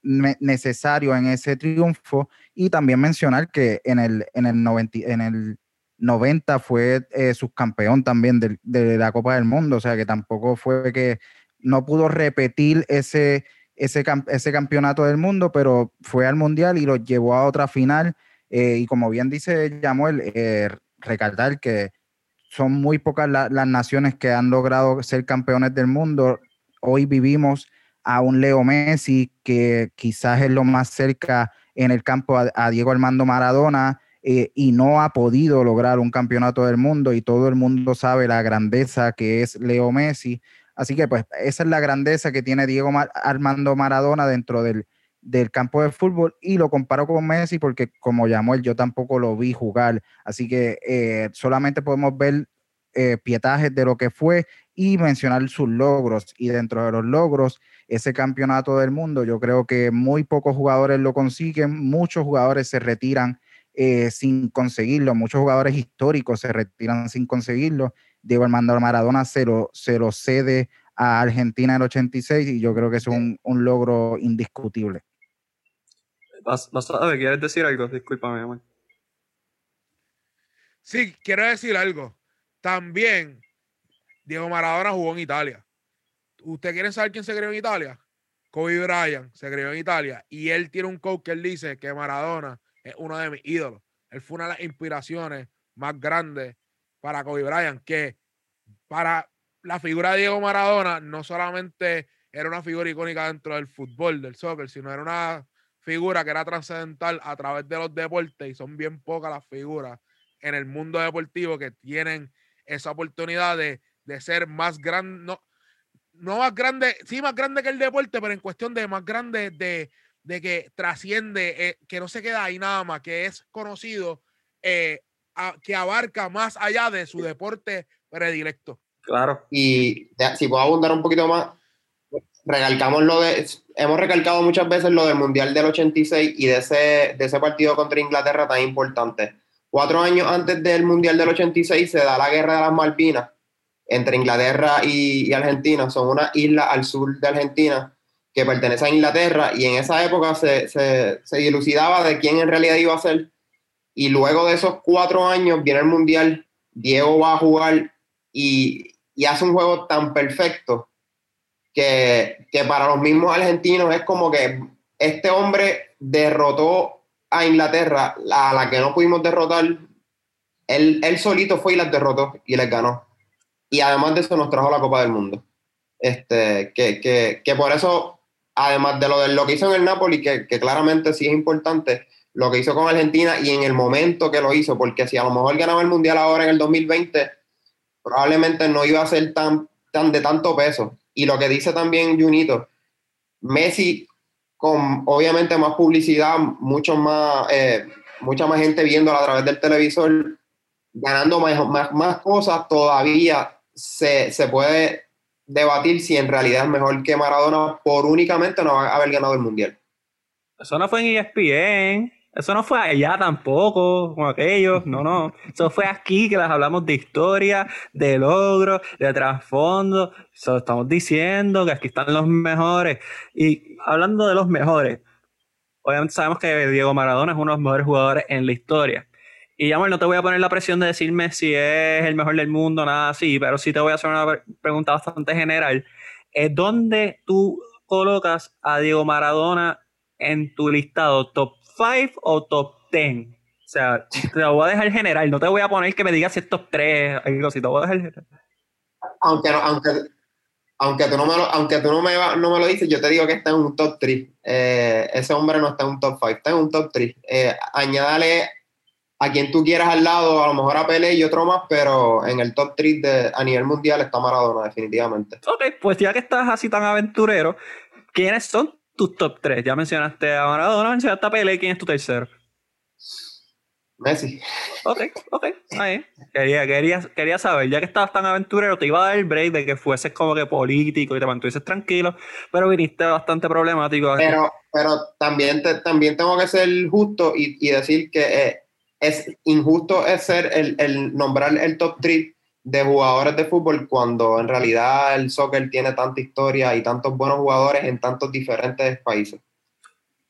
necesario en ese triunfo y también mencionar que en el, en el, 90, en el 90 fue eh, subcampeón también de, la Copa del Mundo, o sea que tampoco fue que no pudo repetir ese, ese, ese campeonato del mundo, pero fue al Mundial y lo llevó a otra final. Eh, y como bien dice Yamuel, eh, recalcar que son muy pocas las naciones que han logrado ser campeones del mundo. Hoy vivimos a un Leo Messi, que quizás es lo más cerca en el campo a, Diego Armando Maradona, eh, y no ha podido lograr un campeonato del mundo, y todo el mundo sabe la grandeza que es Leo Messi. Así que pues esa es la grandeza que tiene Diego Armando Maradona dentro del, campo de fútbol y lo comparo con Messi porque como llamó él, yo tampoco lo vi jugar. Así que eh, solamente podemos ver eh, pietajes de lo que fue y mencionar sus logros. Y dentro de los logros, ese campeonato del mundo, yo creo que muy pocos jugadores lo consiguen, muchos jugadores se retiran eh, sin conseguirlo, muchos jugadores históricos se retiran sin conseguirlo. Diego Armando Maradona se lo, se lo cede a Argentina en el 86 y yo creo que es un, un logro indiscutible. ¿Vas, a ver, ¿Quieres decir algo? Discúlpame, amor. Sí, quiero decir algo. También Diego Maradona jugó en Italia. ¿Usted quiere saber quién se creó en Italia? Kobe Bryant se creó en Italia y él tiene un coach que él dice que Maradona es uno de mis ídolos. Él fue una de las inspiraciones más grandes para Kobe Bryant, que para la figura de Diego Maradona no solamente era una figura icónica dentro del fútbol, del soccer, sino era una figura que era trascendental a través de los deportes y son bien pocas las figuras en el mundo deportivo que tienen esa oportunidad de, ser más grande, no, no más grande, sí más grande que el deporte, pero en cuestión de más grande de, que trasciende, eh, que no se queda ahí nada más, que es conocido, eh, que abarca más allá de su deporte predilecto. Claro. Y si puedo abundar un poquito más, recalcamos lo de, hemos recalcado muchas veces lo del Mundial del 86 y de ese, de ese partido contra Inglaterra tan importante. Cuatro años antes del Mundial del 86 se da la Guerra de las Malvinas entre Inglaterra y, Argentina. Son una isla al sur de Argentina que pertenece a Inglaterra y en esa época se, se, dilucidaba de quién en realidad iba a ser. Y luego de esos cuatro años viene el Mundial, Diego va a jugar y, y hace un juego tan perfecto que, que, para los mismos argentinos es como que este hombre derrotó a Inglaterra, a la que no pudimos derrotar, él, él solito fue y las derrotó y les ganó. Y además de eso nos trajo la Copa del Mundo. Este, que, que, que por eso, además de lo, de lo que hizo en el Napoli, que, que, claramente sí es importante, lo que hizo con Argentina y en el momento que lo hizo, porque si a lo mejor ganaba el Mundial ahora en el 2020, probablemente no iba a ser tan, tan de tanto peso. Y lo que dice también Junito, Messi con obviamente más publicidad, mucho más, eh, mucha más gente viéndola a través del televisor, ganando más, más, cosas, todavía se, se, puede debatir si en realidad es mejor que Maradona por únicamente no haber ganado el Mundial. Eso no fue en ESPN. Eso no fue allá tampoco, con aquellos, no, no. Eso fue aquí que les hablamos de historia, de logros, de trasfondo. Eso estamos diciendo que aquí están los mejores. Y hablando de los mejores, obviamente sabemos que Diego Maradona es uno de los mejores jugadores en la historia. Y ya, no te voy a poner la presión de decirme si es el mejor del mundo, nada así, pero sí te voy a hacer una pregunta bastante general. ¿Dónde tú colocas a Diego Maradona en tu listado top 5 o top 10. O sea, te lo voy a dejar general, no te voy a poner que me digas si es top 3, algo así, te voy a dejar general. Aunque, aunque, aunque tú, no me, lo, aunque tú no, me, no me lo dices, yo te digo que está en un top 3. Eh, ese hombre no está en un top 5, está en un top 3. Eh, añádale a quien tú quieras al lado, a lo mejor a Pele y otro más, pero en el top 3 de, a nivel mundial está Maradona, definitivamente. Ok, pues ya que estás así tan aventurero, ¿quiénes son tus top 3? Ya mencionaste a Maradona, mencionaste a Pele, ¿quién es tu tercero? Messi. Ok, ok, ahí. Quería, quería, quería saber, ya que estabas tan aventurero, te iba a dar el break de que fueses como que político y te mantuvieses tranquilo, pero viniste bastante problemático. Pero, pero también, te, también tengo que ser justo y, y decir que eh, es injusto es ser el, el, nombrar el top 3 de jugadores de fútbol cuando en realidad el soccer tiene tanta historia y tantos buenos jugadores en tantos diferentes países.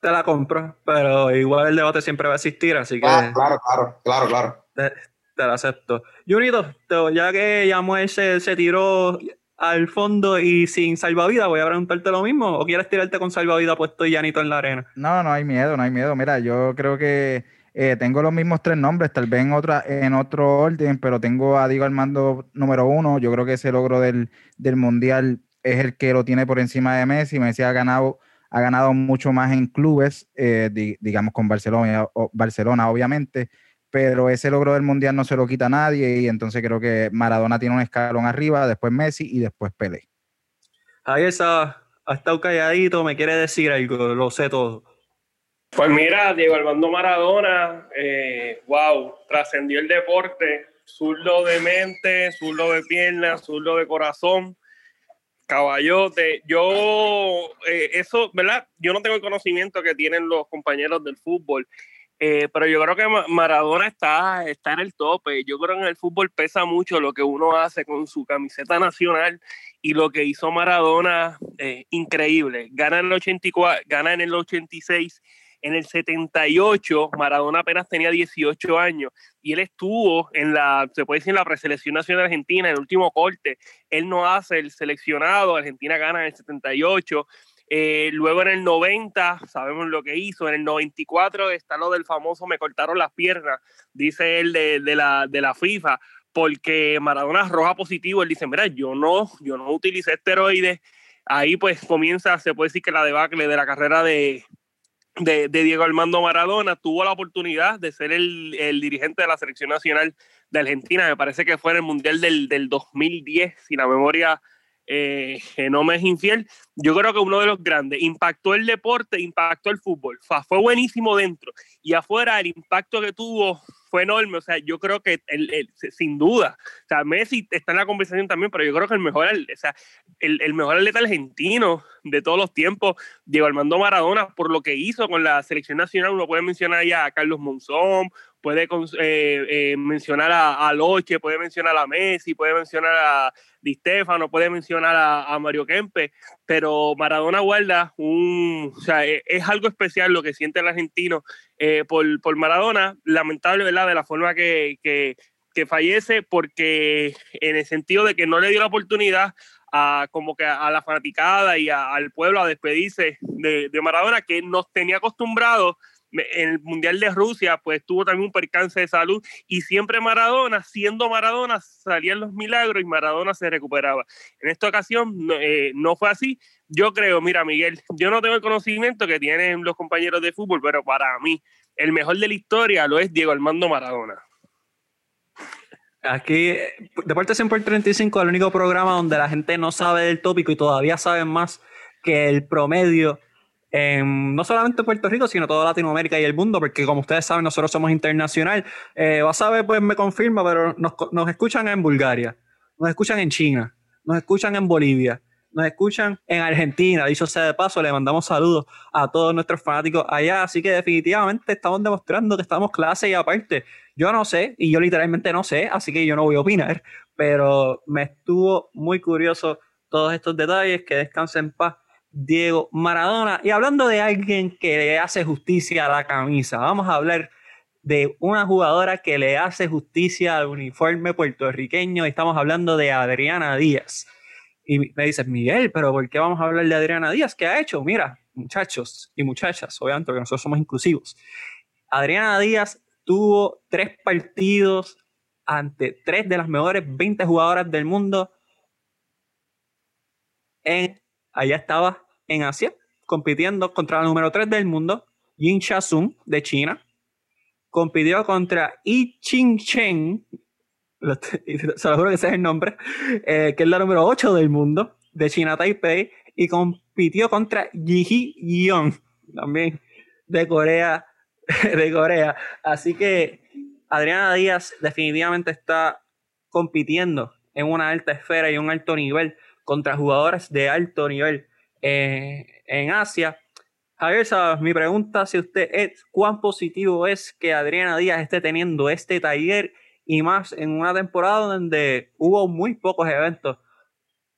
Te la compro, pero igual el debate siempre va a existir, así que... Ah, claro, claro, claro, claro. Te, te la acepto. Junito, ya que Yamuel se, se tiró al fondo y sin salvavidas, voy a preguntarte lo mismo. ¿O quieres tirarte con salvavidas puesto y llanito en la arena? No, no hay miedo, no hay miedo. Mira, yo creo que eh, tengo los mismos tres nombres, tal vez en, otra, en otro orden, pero tengo a Diego Armando número uno. Yo creo que ese logro del, del Mundial es el que lo tiene por encima de Messi. Messi ha ganado, ha ganado mucho más en clubes, eh, di, digamos con Barcelona, Barcelona, obviamente, pero ese logro del Mundial no se lo quita a nadie y entonces creo que Maradona tiene un escalón arriba, después Messi y después Pelé. Ahí está, ha estado calladito, me quiere decir algo, lo sé todo. Pues mira, Diego Armando Maradona, eh, wow, trascendió el deporte, zurdo de mente, zurdo de pierna, zurdo de corazón, caballote. Yo, eh, eso, ¿verdad? Yo no tengo el conocimiento que tienen los compañeros del fútbol, eh, pero yo creo que Maradona está, está en el tope. Yo creo que en el fútbol pesa mucho lo que uno hace con su camiseta nacional y lo que hizo Maradona, eh, increíble. Gana en el 84, gana en el 86 en el 78, Maradona apenas tenía 18 años y él estuvo en la, se puede decir, en la preselección nacional argentina, en el último corte. Él no hace el seleccionado, Argentina gana en el 78. Eh, luego en el 90, sabemos lo que hizo. En el 94 está lo del famoso me cortaron las piernas, dice él de, de, la, de la FIFA, porque Maradona arroja positivo. Él dice: Mira, yo no, yo no utilicé esteroides. Ahí pues comienza, se puede decir que la debacle de la carrera de, de, Diego Armando Maradona, tuvo la oportunidad de ser el, el, dirigente de la selección nacional de Argentina, me parece que fue en el Mundial del, del 2010, si la memoria eh, no me es infiel, yo creo que uno de los grandes, impactó el deporte, impactó el fútbol, fue buenísimo dentro y afuera el impacto que tuvo fue enorme, o sea, yo creo que el, el, sin duda, o sea, Messi está en la conversación también, pero yo creo que el mejor, o sea, el, el mejor atleta argentino de todos los tiempos, Diego Armando Maradona, por lo que hizo con la selección nacional, uno puede mencionar ya a Carlos Monzón, puede eh, eh, mencionar a, a, Loche, puede mencionar a Messi, puede mencionar a Di Stefano, puede mencionar a, a Mario Kempe, pero Maradona guarda un, o sea, es, es algo especial lo que siente el argentino eh, por, por, Maradona, lamentable, ¿verdad? De la forma que, que, que, fallece, porque en el sentido de que no le dio la oportunidad a como que a la fanaticada y al pueblo a despedirse de, de Maradona, que nos tenía acostumbrados en el Mundial de Rusia, pues tuvo también un percance de salud y siempre Maradona, siendo Maradona, salían los milagros y Maradona se recuperaba. En esta ocasión eh, no fue así. Yo creo, mira Miguel, yo no tengo el conocimiento que tienen los compañeros de fútbol, pero para mí el mejor de la historia lo es Diego Armando Maradona. Aquí, Deporte 100 por 35 es el único programa donde la gente no sabe del tópico y todavía saben más que el promedio no solamente Puerto Rico, sino toda Latinoamérica y el mundo, porque como ustedes saben, nosotros somos internacional. Eh, Wasabe pues me confirma, pero nos, nos escuchan en Bulgaria, nos escuchan en China, nos escuchan en Bolivia, nos escuchan en Argentina. Dicho sea de paso, le mandamos saludos a todos nuestros fanáticos allá. Así que definitivamente estamos demostrando que estamos clase y aparte. Yo no sé, y yo literalmente no sé, así que yo no voy a opinar, pero me estuvo muy curioso todos estos detalles. Que descansen en paz Diego Maradona. Y hablando de alguien que le hace justicia a la camisa, vamos a hablar de una jugadora que le hace justicia al uniforme puertorriqueño. Estamos hablando de Adriana Díaz. Y me dices, Miguel, pero ¿por qué vamos a hablar de Adriana Díaz? ¿Qué ha hecho? Mira, muchachos y muchachas, obviamente, porque nosotros somos inclusivos. Adriana Díaz tuvo tres partidos ante tres de las mejores 20 jugadoras del mundo. En, allá estaba en Asia, compitiendo contra la número 3 del mundo, Yin Sun de China. Compitió contra Yi Ching Chen, se lo juro que ese es el nombre, eh, que es la número 8 del mundo, de China Taipei, y compitió contra Ji Yeon, también de Corea, de Corea. Así que Adriana Díaz definitivamente está compitiendo en una alta esfera y un alto nivel contra jugadores de alto nivel eh, en Asia. Javier, mi pregunta si usted es cuán positivo es que Adriana Díaz esté teniendo este taller y más en una temporada donde hubo muy pocos eventos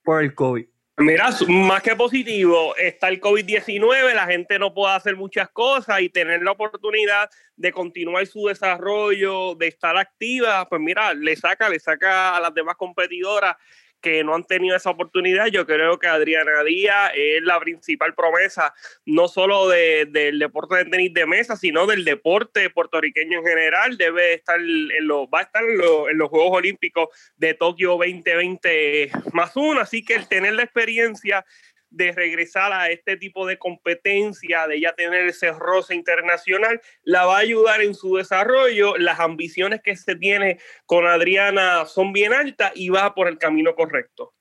por el COVID. Mira, más que positivo, está el COVID-19, la gente no puede hacer muchas cosas y tener la oportunidad de continuar su desarrollo, de estar activa, pues mira, le saca, le saca a las demás competidoras que no han tenido esa oportunidad. Yo creo que Adriana Díaz es la principal promesa, no solo del deporte de tenis de mesa, sino del deporte puertorriqueño en general. Debe estar en los, va a estar en, en los Juegos Olímpicos de Tokio 2020 más uno. Así que el tener la experiencia de regresar a este tipo de competencia, de ya tener ese roce internacional, la va a ayudar en su desarrollo. Las ambiciones que se tiene con Adriana son bien altas y va por el camino correcto.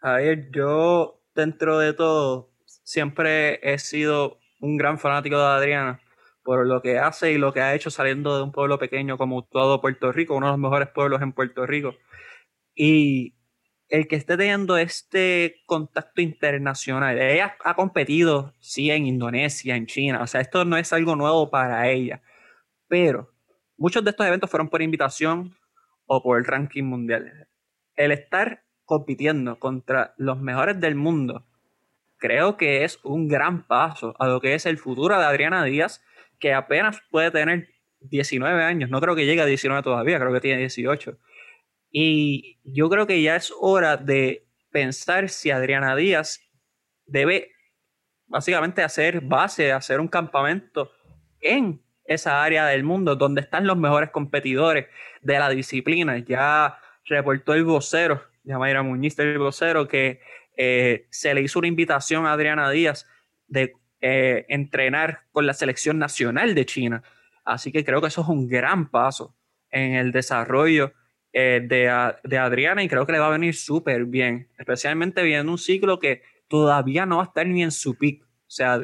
A ver, yo dentro de todo siempre he sido un gran fanático de Adriana por lo que hace y lo que ha hecho saliendo de un pueblo pequeño como todo Puerto Rico, uno de los mejores pueblos en Puerto Rico. Y el que esté teniendo este contacto internacional, ella ha competido, sí, en Indonesia, en China, o sea, esto no es algo nuevo para ella, pero muchos de estos eventos fueron por invitación o por el ranking mundial. El estar compitiendo contra los mejores del mundo, creo que es un gran paso a lo que es el futuro de Adriana Díaz, que apenas puede tener 19 años, no creo que llegue a 19 todavía, creo que tiene 18 y yo creo que ya es hora de pensar si Adriana Díaz debe básicamente hacer base, hacer un campamento en esa área del mundo donde están los mejores competidores de la disciplina. Ya reportó el vocero, Mayra Muñiz, el vocero, que eh, se le hizo una invitación a Adriana Díaz de eh, entrenar con la selección nacional de China. Así que creo que eso es un gran paso en el desarrollo eh, de, Adriana y creo que le va a venir súper bien, especialmente viendo un ciclo que todavía no va a estar ni en su pico. O sea,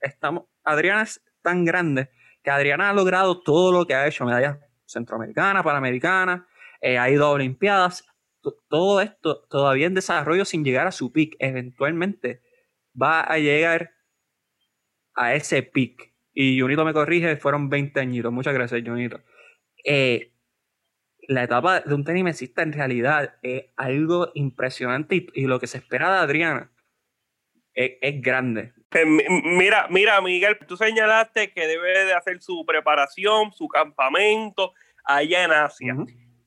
estamos, Adriana es tan grande que Adriana ha logrado todo lo que ha hecho, medallas centroamericana, panamericana, eh, ha ido a Olimpiadas, todo esto todavía en desarrollo sin llegar a su pick. Eventualmente va a llegar a ese pick. Y Junito me corrige, fueron 20 añitos. Muchas gracias, Junito. Eh, la etapa de un tenimesista en realidad es algo impresionante y, lo que se espera de Adriana es, grande. Eh, mira, mira, Miguel, tú señalaste que debe de hacer su preparación, su campamento allá en Asia.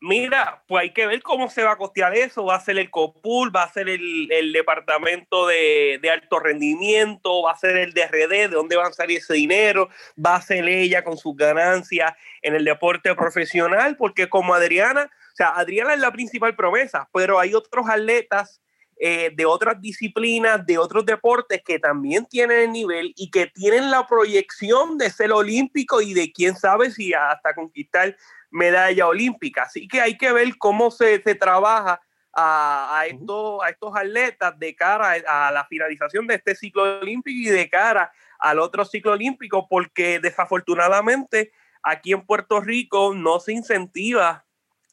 Mira, pues hay que ver cómo se va a costear eso. Va a ser el COPUL, va a ser el, departamento de, de, alto rendimiento, va a ser el DRD, de dónde va a salir ese dinero, va a ser ella con sus ganancias en el deporte profesional, porque como Adriana, o sea, Adriana es la principal promesa, pero hay otros atletas eh, de otras disciplinas, de otros deportes que también tienen el nivel y que tienen la proyección de ser olímpico y de quién sabe si hasta conquistar medalla olímpica. Así que hay que ver cómo se, trabaja a, estos, a estos atletas de cara a, la finalización de este ciclo olímpico y de cara al otro ciclo olímpico, porque desafortunadamente aquí en Puerto Rico no se incentiva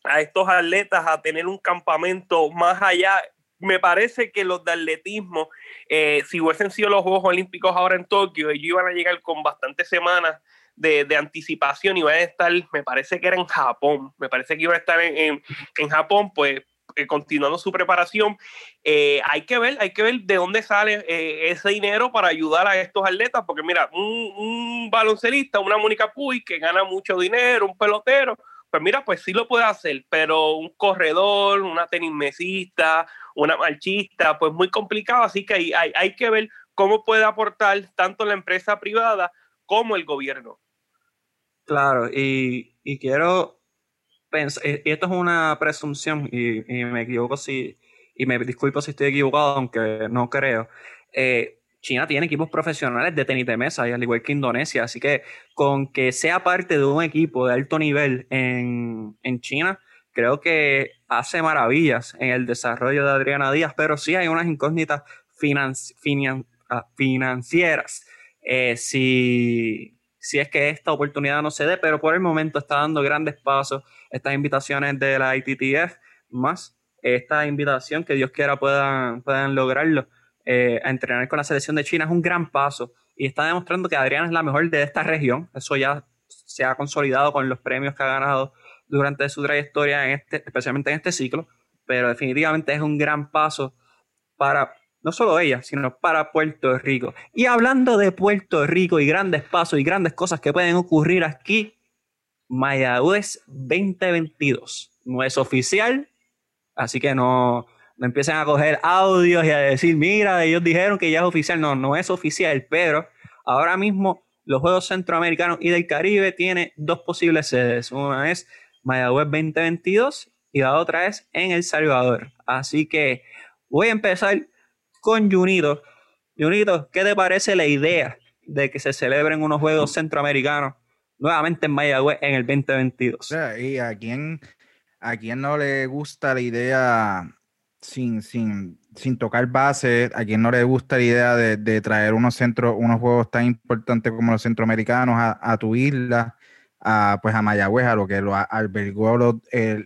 a estos atletas a tener un campamento más allá. Me parece que los de atletismo, eh, si hubiesen sido los Juegos Olímpicos ahora en Tokio, ellos iban a llegar con bastantes semanas de, anticipación y va a estar, me parece que era en Japón, me parece que iba a estar en, Japón, pues eh, continuando su preparación. Eh, hay que ver, hay que ver de dónde sale ese dinero para ayudar a estos atletas, porque mira, un, un baloncelista, una Mónica Puy que gana mucho dinero, un pelotero, pues mira, pues sí lo puede hacer, pero un corredor, una tenismesista, una marchista, pues muy complicado, así que hay, hay, hay que ver cómo puede aportar tanto la empresa privada como el gobierno. Claro, y, quiero pensar, y esto es una presunción, y, me equivoco si, y me disculpo si estoy equivocado, aunque no creo. Eh, China tiene equipos profesionales de tenis de mesa, y al igual que Indonesia, así que con que sea parte de un equipo de alto nivel en, en China, creo que hace maravillas en el desarrollo de Adriana Díaz, pero sí hay unas incógnitas ah, financieras. Eh, si, si es que esta oportunidad no se dé, pero por el momento está dando grandes pasos estas invitaciones de la ITTF, más esta invitación que Dios quiera puedan, puedan lograrlo. Eh, a entrenar con la selección de China es un gran paso y está demostrando que Adriana es la mejor de esta región. Eso ya se ha consolidado con los premios que ha ganado durante su trayectoria, en este, especialmente en este ciclo, pero definitivamente es un gran paso para no solo ella, sino para Puerto Rico. Y hablando de Puerto Rico y grandes pasos y grandes cosas que pueden ocurrir aquí, Mayagüez 2022 no es oficial, así que no, no empiecen a coger audios y a decir, mira, ellos dijeron que ya es oficial. No, no es oficial, pero ahora mismo los Juegos Centroamericanos y del Caribe tiene dos posibles sedes. Una es Mayagüez 2022 y la otra es en El Salvador. Así que voy a empezar con Junito. Junito, ¿qué te parece la idea de que se celebren unos Juegos Centroamericanos nuevamente en Mayagüez en el 2022? ¿Y a quién, a quién no le gusta la idea sin, sin, sin tocar base, a quien no le gusta la idea de, traer unos centros, unos juegos tan importantes como los centroamericanos a tu isla? A, pues a Mayagüez, a lo que lo albergó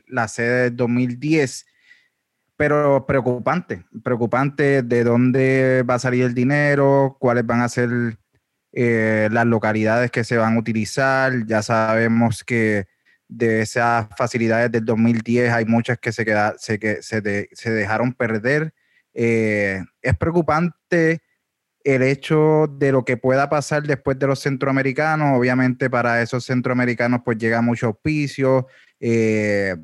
la sede del 2010. Pero preocupante, preocupante de dónde va a salir el dinero, cuáles van a ser eh, las localidades que se van a utilizar. Ya sabemos que de esas facilidades del 2010 hay muchas que se, queda, se, que se, se dejaron perder. Eh, es preocupante el hecho de lo que pueda pasar después de los centroamericanos, obviamente para esos centroamericanos pues llega mucho auspicio, eh,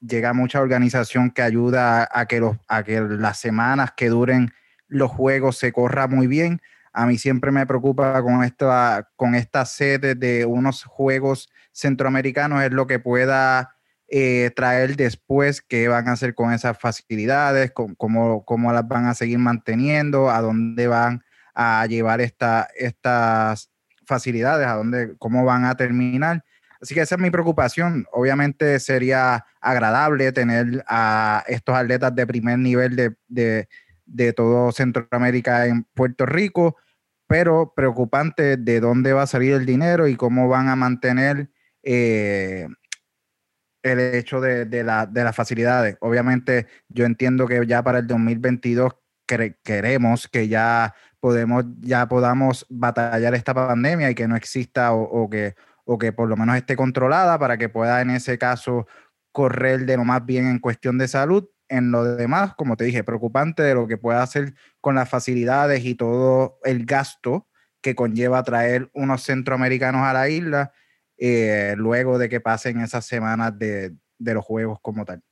llega mucha organización que ayuda a que, los, a que las semanas que duren los juegos se corra muy bien. A mí siempre me preocupa con esta, con esta sede de unos juegos centroamericanos es lo que pueda eh, traer después, qué van a hacer con esas facilidades, cómo, cómo, las van a seguir manteniendo, a dónde van a llevar esta, estas facilidades, a dónde, cómo van a terminar. Así que esa es mi preocupación. Obviamente sería agradable tener a estos atletas de primer nivel de, de, de todo Centroamérica en Puerto Rico, pero preocupante de dónde va a salir el dinero y cómo van a mantener eh, el hecho de, de, la, de, las facilidades. Obviamente, yo entiendo que ya para el 2022 queremos que ya ya podamos batallar esta pandemia y que no exista o, que, o que por lo menos esté controlada para que pueda en ese caso correr de lo más bien en cuestión de salud. En lo demás, como te dije, preocupante de lo que pueda hacer con las facilidades y todo el gasto que conlleva traer unos centroamericanos a la isla eh, luego de que pasen esas semanas de, los juegos como tal.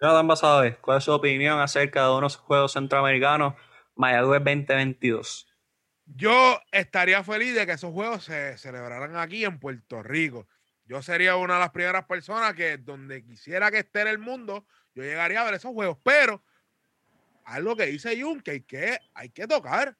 Jonathan ¿cuál es su opinión acerca de unos juegos centroamericanos Mayagüez 2022? Yo estaría feliz de que esos juegos se celebraran aquí en Puerto Rico. Yo sería una de las primeras personas que donde quisiera que esté en el mundo, yo llegaría a ver esos juegos. Pero algo que dice Jun, que hay que, hay que tocar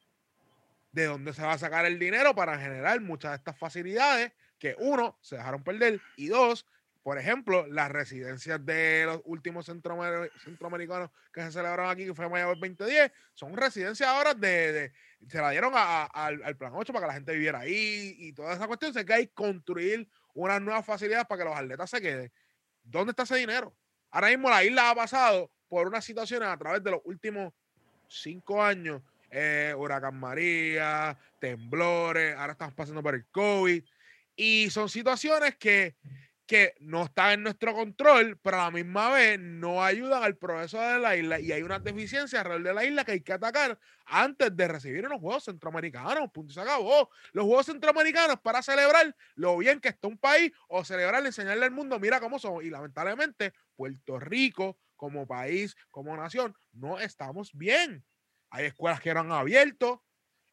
de dónde se va a sacar el dinero para generar muchas de estas facilidades que uno, se dejaron perder y dos, por ejemplo, las residencias de los últimos centroamericanos que se celebraron aquí, que fue Mayo 2010, son residencias ahora de, se la dieron al, plan 8 para que la gente viviera ahí y toda esa cuestión. Sé que hay construir unas nuevas facilidades para que los atletas se queden. ¿Dónde está ese dinero? Ahora mismo la isla ha pasado por unas situaciones a través de los últimos cinco años, eh, huracán María, temblores, ahora estamos pasando por el COVID y son situaciones que, que no están en nuestro control, pero a la misma vez no ayudan al progreso de la isla y hay una deficiencia alrededor de la isla que hay que atacar antes de recibir unos Juegos Centroamericanos. Punto se acabó. Los Juegos Centroamericanos para celebrar lo bien que está un país o celebrar, enseñarle al mundo, mira cómo somos. Y lamentablemente, Puerto Rico como país, como nación, no estamos bien. hay escuelas que no han abierto,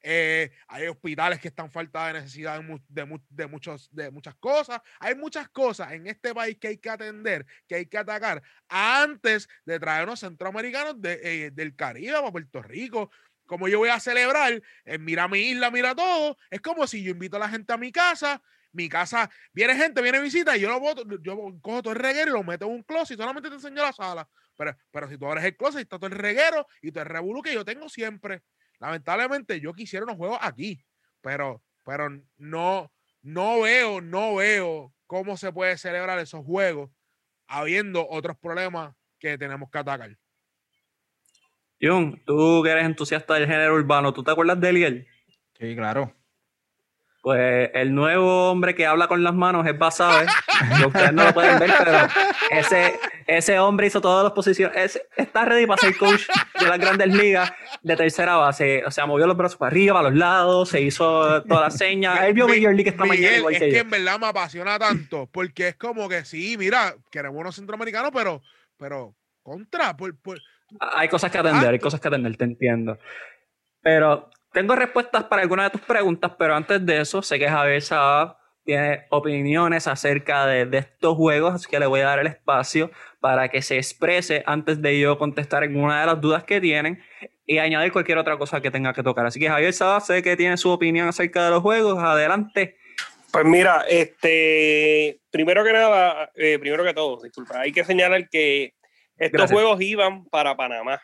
eh, hay hospitales que están falta de necesidad de, muchos, de muchas cosas. Hay muchas cosas en este país que hay que atender, que hay que atacar antes de traernos centroamericanos de, eh, del Caribe a Puerto Rico. Como yo voy a celebrar, en mira mi isla, mira todo. Es como si yo invito a la gente a mi casa mi casa, viene gente, viene visita y yo lo yo cojo todo el reguero y lo meto en un closet y solamente te enseño la sala. Pero, pero si tú abres el closet y está todo el reguero y todo el revolú que yo tengo siempre. Lamentablemente yo quisiera unos juegos aquí, pero, pero no, no veo, no veo cómo se puede celebrar esos juegos habiendo otros problemas que tenemos que atacar. Jun, tú que eres entusiasta del género urbano, ¿tú te acuerdas de Eliel? Sí, claro. Pues el nuevo hombre que habla con las manos es Basabe. Ustedes no lo pueden ver, pero ese, ese hombre hizo todas las posiciones. está ready para ser coach de las grandes ligas de tercera base. O sea, movió los brazos para arriba, para los lados, se hizo todas las señas. Él vio Major League esta mañana. es que, en verdad me apasiona tanto, porque es como que sí, mira, queremos unos centroamericanos, pero, pero contra. hay cosas que atender, hay cosas que atender, te entiendo. Pero tengo respuestas para algunas de tus preguntas, pero antes de eso, sé que Javier Saba tiene opiniones acerca de, estos juegos, así que le voy a dar el espacio para que se exprese antes de yo contestar alguna de las dudas que tienen y añadir cualquier otra cosa que tenga que tocar. Así que Javier Saba, sé que tiene su opinión acerca de los juegos. Adelante. Pues mira, este, primero que nada, eh, primero que todo, disculpa, hay que señalar que estos juegos iban para Panamá.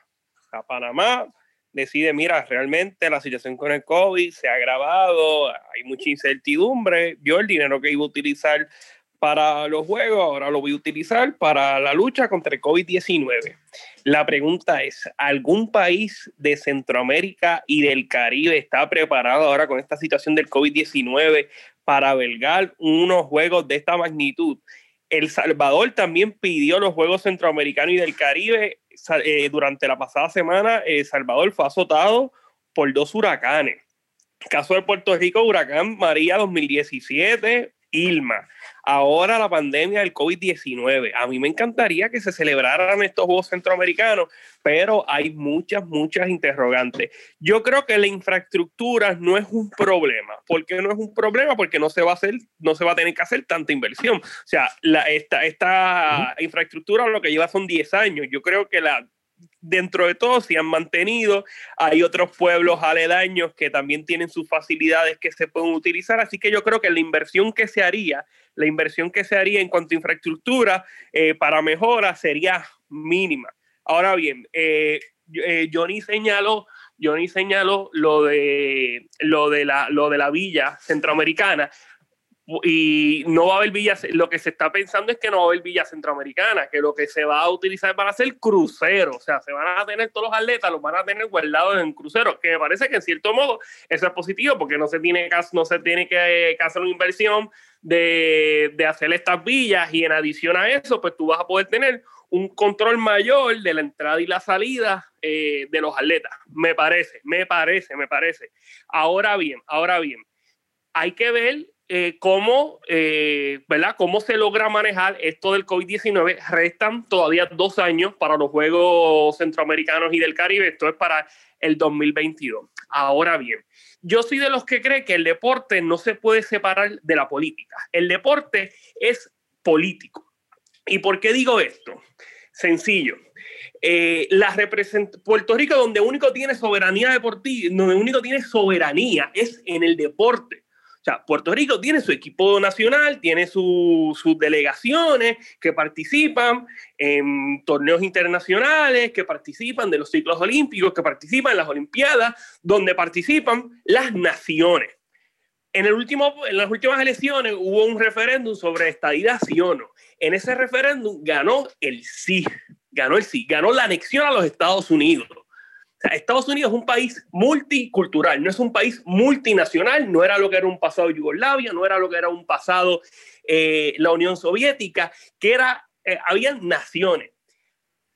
A Panamá decide, mira, realmente la situación con el COVID se ha agravado, hay mucha incertidumbre, yo el dinero que iba a utilizar para los juegos, ahora lo voy a utilizar para la lucha contra el COVID-19. La pregunta es, ¿algún país de Centroamérica y del Caribe está preparado ahora con esta situación del COVID-19 para albergar unos juegos de esta magnitud? El Salvador también pidió los Juegos Centroamericanos y del Caribe eh, durante la pasada semana, El Salvador fue azotado por dos huracanes. Caso de Puerto Rico, huracán María 2017, Ilma. Ahora la pandemia del COVID-19. A mí me encantaría que se celebraran estos Juegos Centroamericanos, pero hay muchas, muchas interrogantes. Yo creo que la infraestructura no es un problema. ¿Por qué no es un problema? Porque no se va a hacer, no se va a tener que hacer tanta inversión. O sea, la, esta, esta infraestructura lo que lleva son 10 años. Yo creo que la dentro de todo se han mantenido. Hay otros pueblos aledaños que también tienen sus facilidades que se pueden utilizar. Así que yo creo que la inversión que se haría, la inversión que se haría en cuanto a infraestructura eh, para mejora sería mínima. Ahora bien, eh, eh, Johnny señaló, Johnny señaló lo de, lo, de la, lo de la villa centroamericana y no va a haber villas, lo que se está pensando es que no va a haber villas centroamericanas, que lo que se va a utilizar para hacer cruceros, o sea, se van a tener todos los atletas, los van a tener guardados en cruceros, que me parece que en cierto modo eso es positivo, porque no se tiene que, no se tiene que, hacer una inversión de, de hacer estas villas y en adición a eso, pues tú vas a poder tener un control mayor de la entrada y la salida eh, de los atletas. Me parece, me parece, me parece. Ahora bien, ahora bien, hay que ver eh, cómo, eh, ¿verdad? cómo se logra manejar esto del COVID-19. Restan todavía dos años para los Juegos Centroamericanos y del Caribe. Esto es para el 2022. Ahora bien, yo soy de los que cree que el deporte no se puede separar de la política. El deporte es político. ¿Y por qué digo esto? Sencillo. Eh, Puerto Rico, donde único tiene soberanía deportiva, donde único tiene soberanía es en el deporte. O sea, Puerto Rico tiene su equipo nacional, tiene sus delegaciones que participan en torneos internacionales, que participan de los ciclos olímpicos, que participan en las Olimpiadas, donde participan las naciones. En, el último, en las últimas elecciones hubo un referéndum sobre estadidad sí o no. En ese referéndum ganó el sí, ganó el sí, ganó la anexión a los Estados Unidos. Estados Unidos es un país multicultural, no es un país multinacional, no era lo que era un pasado Yugoslavia, no era lo que era un pasado eh, la Unión Soviética, que era, eh, habían naciones.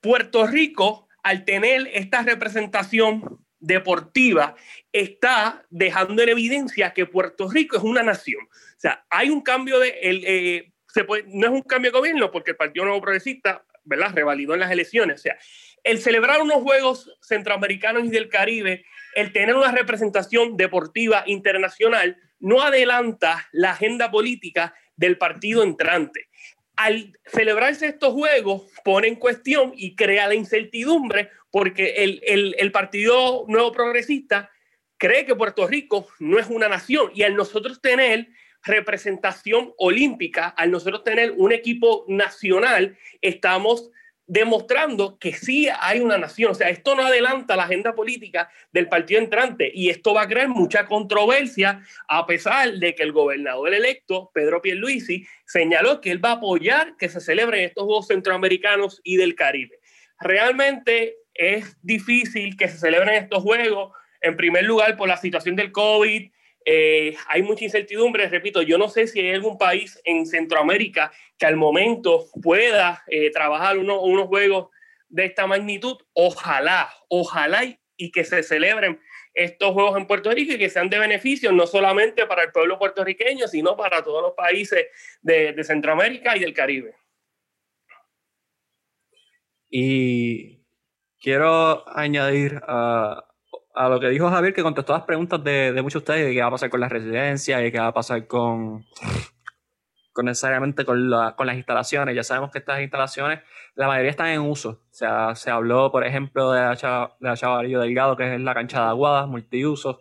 Puerto Rico, al tener esta representación deportiva, está dejando en evidencia que Puerto Rico es una nación. O sea, hay un cambio de, el, eh, se puede, no es un cambio de gobierno porque el Partido Nuevo Progresista ¿verdad? Revalidó en las elecciones. O sea, el celebrar unos Juegos Centroamericanos y del Caribe, el tener una representación deportiva internacional, no adelanta la agenda política del partido entrante. Al celebrarse estos Juegos, pone en cuestión y crea la incertidumbre porque el, el, Partido Nuevo Progresista cree que Puerto Rico no es una nación y al nosotros tener representación olímpica, al nosotros tener un equipo nacional, estamos demostrando que sí hay una nación. O sea, esto no adelanta la agenda política del partido entrante y esto va a crear mucha controversia a pesar de que el gobernador electo, Pedro Pierluisi, señaló que él va a apoyar que se celebren estos Juegos Centroamericanos y del Caribe. Realmente es difícil que se celebren estos Juegos, en primer lugar por la situación del COVID, eh, hay mucha incertidumbre, repito, yo no sé si hay algún país en Centroamérica que al momento pueda eh, trabajar unos juegos de esta magnitud. Ojalá, ojalá y, que se celebren estos juegos en Puerto Rico y que sean de beneficio no solamente para el pueblo puertorriqueño, sino para todos los países de, de Centroamérica y del Caribe. Y quiero añadir a a lo que dijo Javier, que contestó las preguntas de, muchos de ustedes de qué va a pasar con las residencias y qué va a pasar con, con necesariamente con, con las instalaciones. Ya sabemos que estas instalaciones, la mayoría están en uso. O sea, se habló, por ejemplo, de la, de la Chavarillo Delgado, que es la cancha de aguadas, multiuso.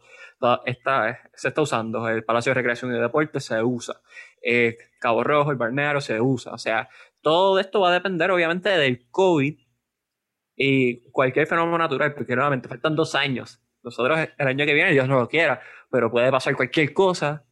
Está, se está usando. El Palacio de Recreación y Deportes se usa. Eh, Cabo Rojo, el Balneario se usa. O sea, todo esto va a depender, obviamente, del COVID y cualquier fenómeno natural, porque nuevamente faltan dos años nosotros el año que viene, Dios no lo quiera, pero puede pasar cualquier cosa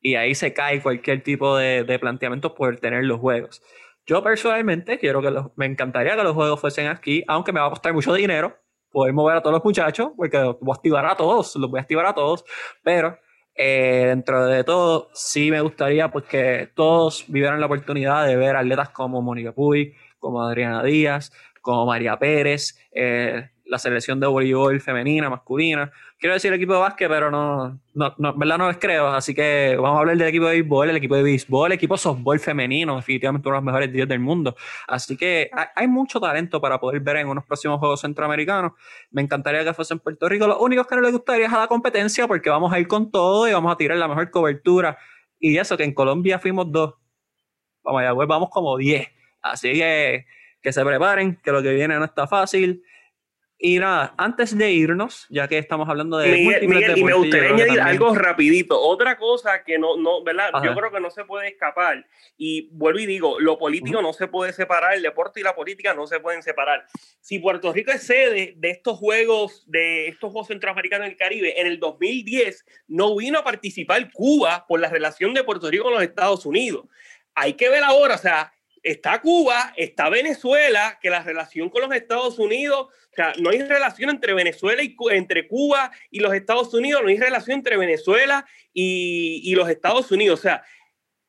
y ahí se cae cualquier tipo de, de planteamiento por tener los juegos. Yo personalmente quiero que me encantaría que los juegos fuesen aquí, aunque me va a costar mucho dinero poder mover a todos los muchachos, porque voy a activar a todos, los voy a activar a todos, pero eh, dentro de todo sí me gustaría pues, que todos vivieran la oportunidad de ver atletas como Mónica Puy, como Adriana Díaz, como María Pérez, eh, la selección de voleibol femenina, masculina. Quiero decir equipo de básquet, pero no, no, no, verdad no les creo. Así que vamos a hablar del equipo de béisbol, el equipo de béisbol, el equipo de softball femenino, definitivamente uno de los mejores días del mundo. Así que hay, mucho talento para poder ver en unos próximos Juegos Centroamericanos. Me encantaría que fuese en Puerto Rico. Lo único que no les gustaría es a la competencia porque vamos a ir con todo y vamos a tirar la mejor cobertura. Y eso, que en Colombia fuimos dos. Vamos allá, pues vamos como diez. Así que que se preparen, que lo que viene no está fácil. Y nada, antes de irnos, ya que estamos hablando de. Miguel, y me gustaría añadir algo rapidito. Otra cosa que no, no ¿verdad? Yo creo que no se puede escapar. Y vuelvo y digo, lo político no se puede separar, el deporte y la política no se pueden separar. Si Puerto Rico es sede de estos Juegos, de estos Juegos Centroamericanos del Caribe, en el 2010 no vino a participar Cuba por la relación de Puerto Rico con los Estados Unidos. Hay que ver ahora, o sea, está Cuba, está Venezuela, que la relación con los Estados Unidos, o sea, no hay relación entre Venezuela y entre Cuba y los Estados Unidos, no hay relación entre Venezuela y, los Estados Unidos. O sea,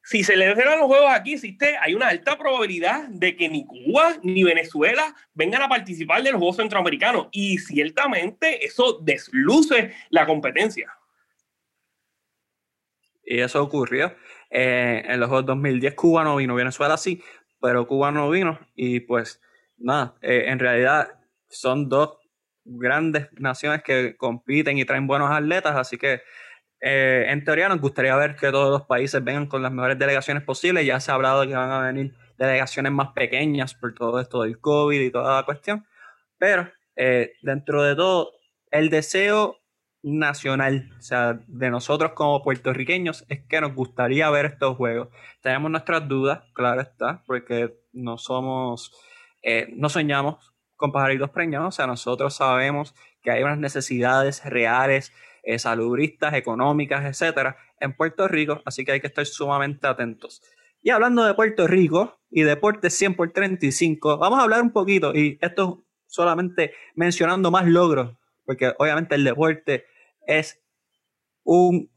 si se le celebran los juegos aquí, existe, hay una alta probabilidad de que ni Cuba ni Venezuela vengan a participar de los Juegos Centroamericanos. Y ciertamente eso desluce la competencia. Y eso ocurrió. Eh, en los Juegos 2010 Cuba no vino, Venezuela sí, pero Cuba no vino y pues nada, eh, en realidad son dos grandes naciones que compiten y traen buenos atletas, así que eh, en teoría nos gustaría ver que todos los países vengan con las mejores delegaciones posibles, ya se ha hablado de que van a venir delegaciones más pequeñas por todo esto del COVID y toda la cuestión, pero eh, dentro de todo, el deseo nacional, o sea, de nosotros como puertorriqueños, es que nos gustaría ver estos juegos. Tenemos nuestras dudas, claro está, porque no somos, eh, no soñamos con pajaritos preñados, o sea, nosotros sabemos que hay unas necesidades reales, eh, salubristas, económicas, etcétera, en Puerto Rico, así que hay que estar sumamente atentos. Y hablando de Puerto Rico y deportes 100 por 35, vamos a hablar un poquito, y esto solamente mencionando más logros, porque obviamente el deporte es, un,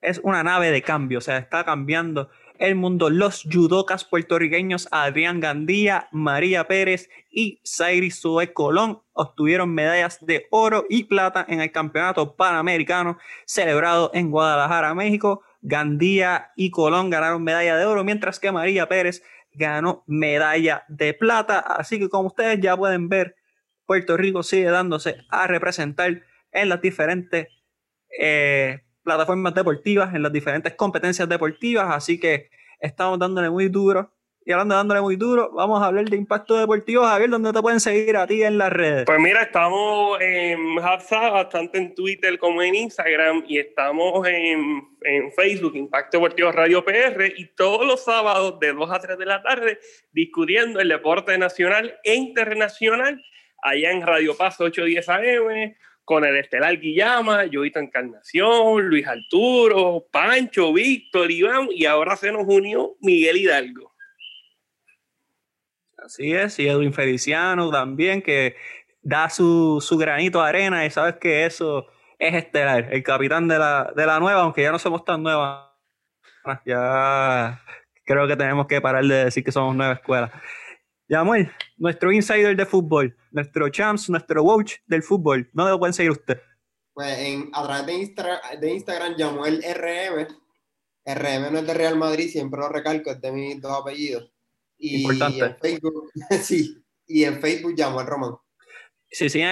es una nave de cambio, o sea, está cambiando el mundo. Los judocas puertorriqueños Adrián Gandía, María Pérez y Zairi Sue Colón obtuvieron medallas de oro y plata en el Campeonato Panamericano celebrado en Guadalajara, México. Gandía y Colón ganaron medalla de oro, mientras que María Pérez ganó medalla de plata. Así que como ustedes ya pueden ver, Puerto Rico sigue dándose a representar en las diferentes eh, plataformas deportivas, en las diferentes competencias deportivas. Así que estamos dándole muy duro y hablando de dándole muy duro, vamos a hablar de impacto deportivo. Javier, ¿dónde te pueden seguir a ti en las redes? Pues mira, estamos en Hapsa, bastante en Twitter como en Instagram, y estamos en, en, Facebook, Impacto Deportivo Radio PR, y todos los sábados de 2 a 3 de la tarde discutiendo el deporte nacional e internacional allá en Radio Paz 810 AM, con el Estelar Guillama, Joito Encarnación, Luis Arturo, Pancho, Víctor, Iván, y ahora se nos unió Miguel Hidalgo. Así es, y Edwin Feliciano también, que da su, su granito de arena y sabes que eso es estelar, el capitán de la, de la nueva, aunque ya no somos tan nuevas, ya creo que tenemos que parar de decir que somos nueva escuela. Yamuel, nuestro insider de fútbol, nuestro champs, nuestro watch del fútbol, ¿dónde lo pueden seguir usted? Pues en, a través de, Insta, de Instagram, Yamuel RM. RM no es de Real Madrid, siempre lo recalco, es de mis dos apellidos. Y en Facebook, sí, y en Facebook llamo al Román. Sí, sí,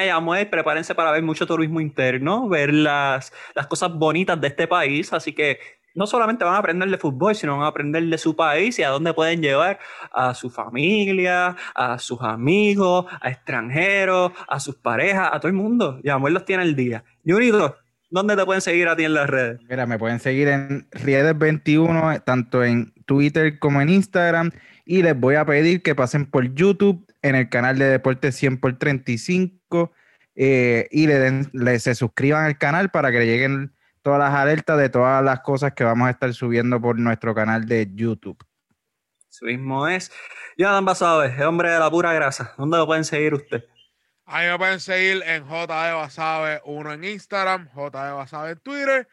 prepárense para ver mucho turismo interno, ver las, las cosas bonitas de este país, así que no solamente van a aprender de fútbol, sino van a aprender de su país y a dónde pueden llevar a su familia, a sus amigos, a extranjeros, a sus parejas, a todo el mundo. Yamuel los tiene el día. Yurito, ¿dónde te pueden seguir a ti en las redes? Mira, me pueden seguir en Riedes21, tanto en Twitter como en Instagram y les voy a pedir que pasen por YouTube en el canal de Deportes 100 por 35 eh, y le, den, se suscriban al canal para que le lleguen todas las alertas de todas las cosas que vamos a estar subiendo por nuestro canal de YouTube. Eso mismo es. Jonathan Basabe, el hombre de la pura grasa. ¿Dónde lo pueden seguir usted? Ahí me pueden seguir en JD Basabe 1 en Instagram, JD Basabe en Twitter,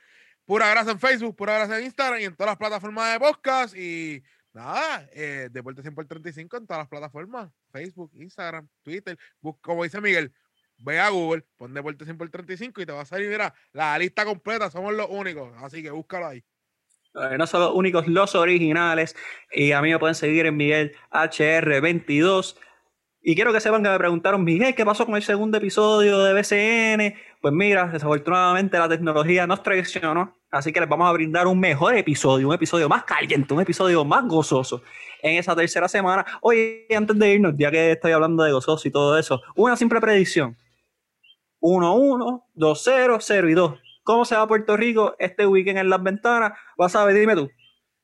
Pura Grasa en Facebook, Pura Grasa en Instagram y en todas las plataformas de podcast y nada, eh, Deporte 100 por 35 en todas las plataformas, Facebook, Instagram, Twitter, como dice Miguel, ve a Google, pon Deporte 100 por 35 y te va a salir, mira, la lista completa, somos los únicos, así que búscalo ahí. No son los únicos, los originales. Y a mí me pueden seguir en Miguel HR22. Y quiero que sepan que me preguntaron, Miguel, ¿qué pasó con el segundo episodio de BCN? Pues mira, desafortunadamente la tecnología nos traicionó Así que les vamos a brindar un mejor episodio, un episodio más caliente, un episodio más gozoso en esa tercera semana. Oye, antes de irnos, ya que estoy hablando de gozoso y todo eso, una simple predicción. 1-1, 2-0, 0 y 2. ¿Cómo se va Puerto Rico este weekend en las ventanas? Vas a ver, dime tú.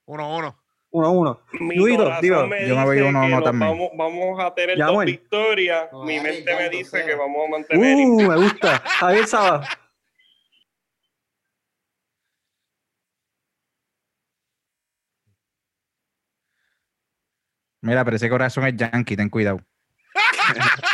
1-1. 1-1. Luito, digo, yo me voy 1-1 también. Vamos, vamos, a tener dos victorias. Mi mente me dice que vamos a mantener. Uh, me gusta. Javier Saba. Mira, pero ese corazón es yankee, ten cuidado.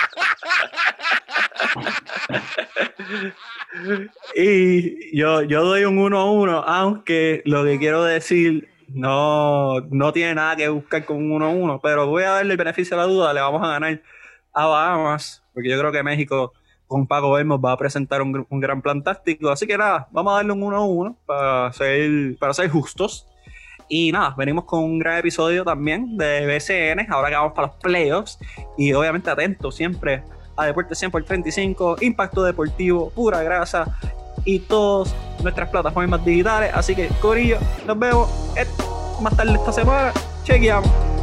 y yo, yo doy un 1 a 1, aunque lo que quiero decir no, no tiene nada que buscar con un 1 a 1, pero voy a darle el beneficio a la duda, le vamos a ganar a Bahamas, porque yo creo que México con Paco Bermos va a presentar un, un, gran plan táctico, así que nada, vamos a darle un 1 a 1 para ser, para ser justos. Y nada, venimos con un gran episodio también de BCN, ahora que vamos para los playoffs. Y obviamente atentos siempre a Deporte 100 por 35, Impacto Deportivo, Pura Grasa y todas nuestras plataformas digitales. Así que, Corillo, nos vemos más tarde esta semana. Chequeamos.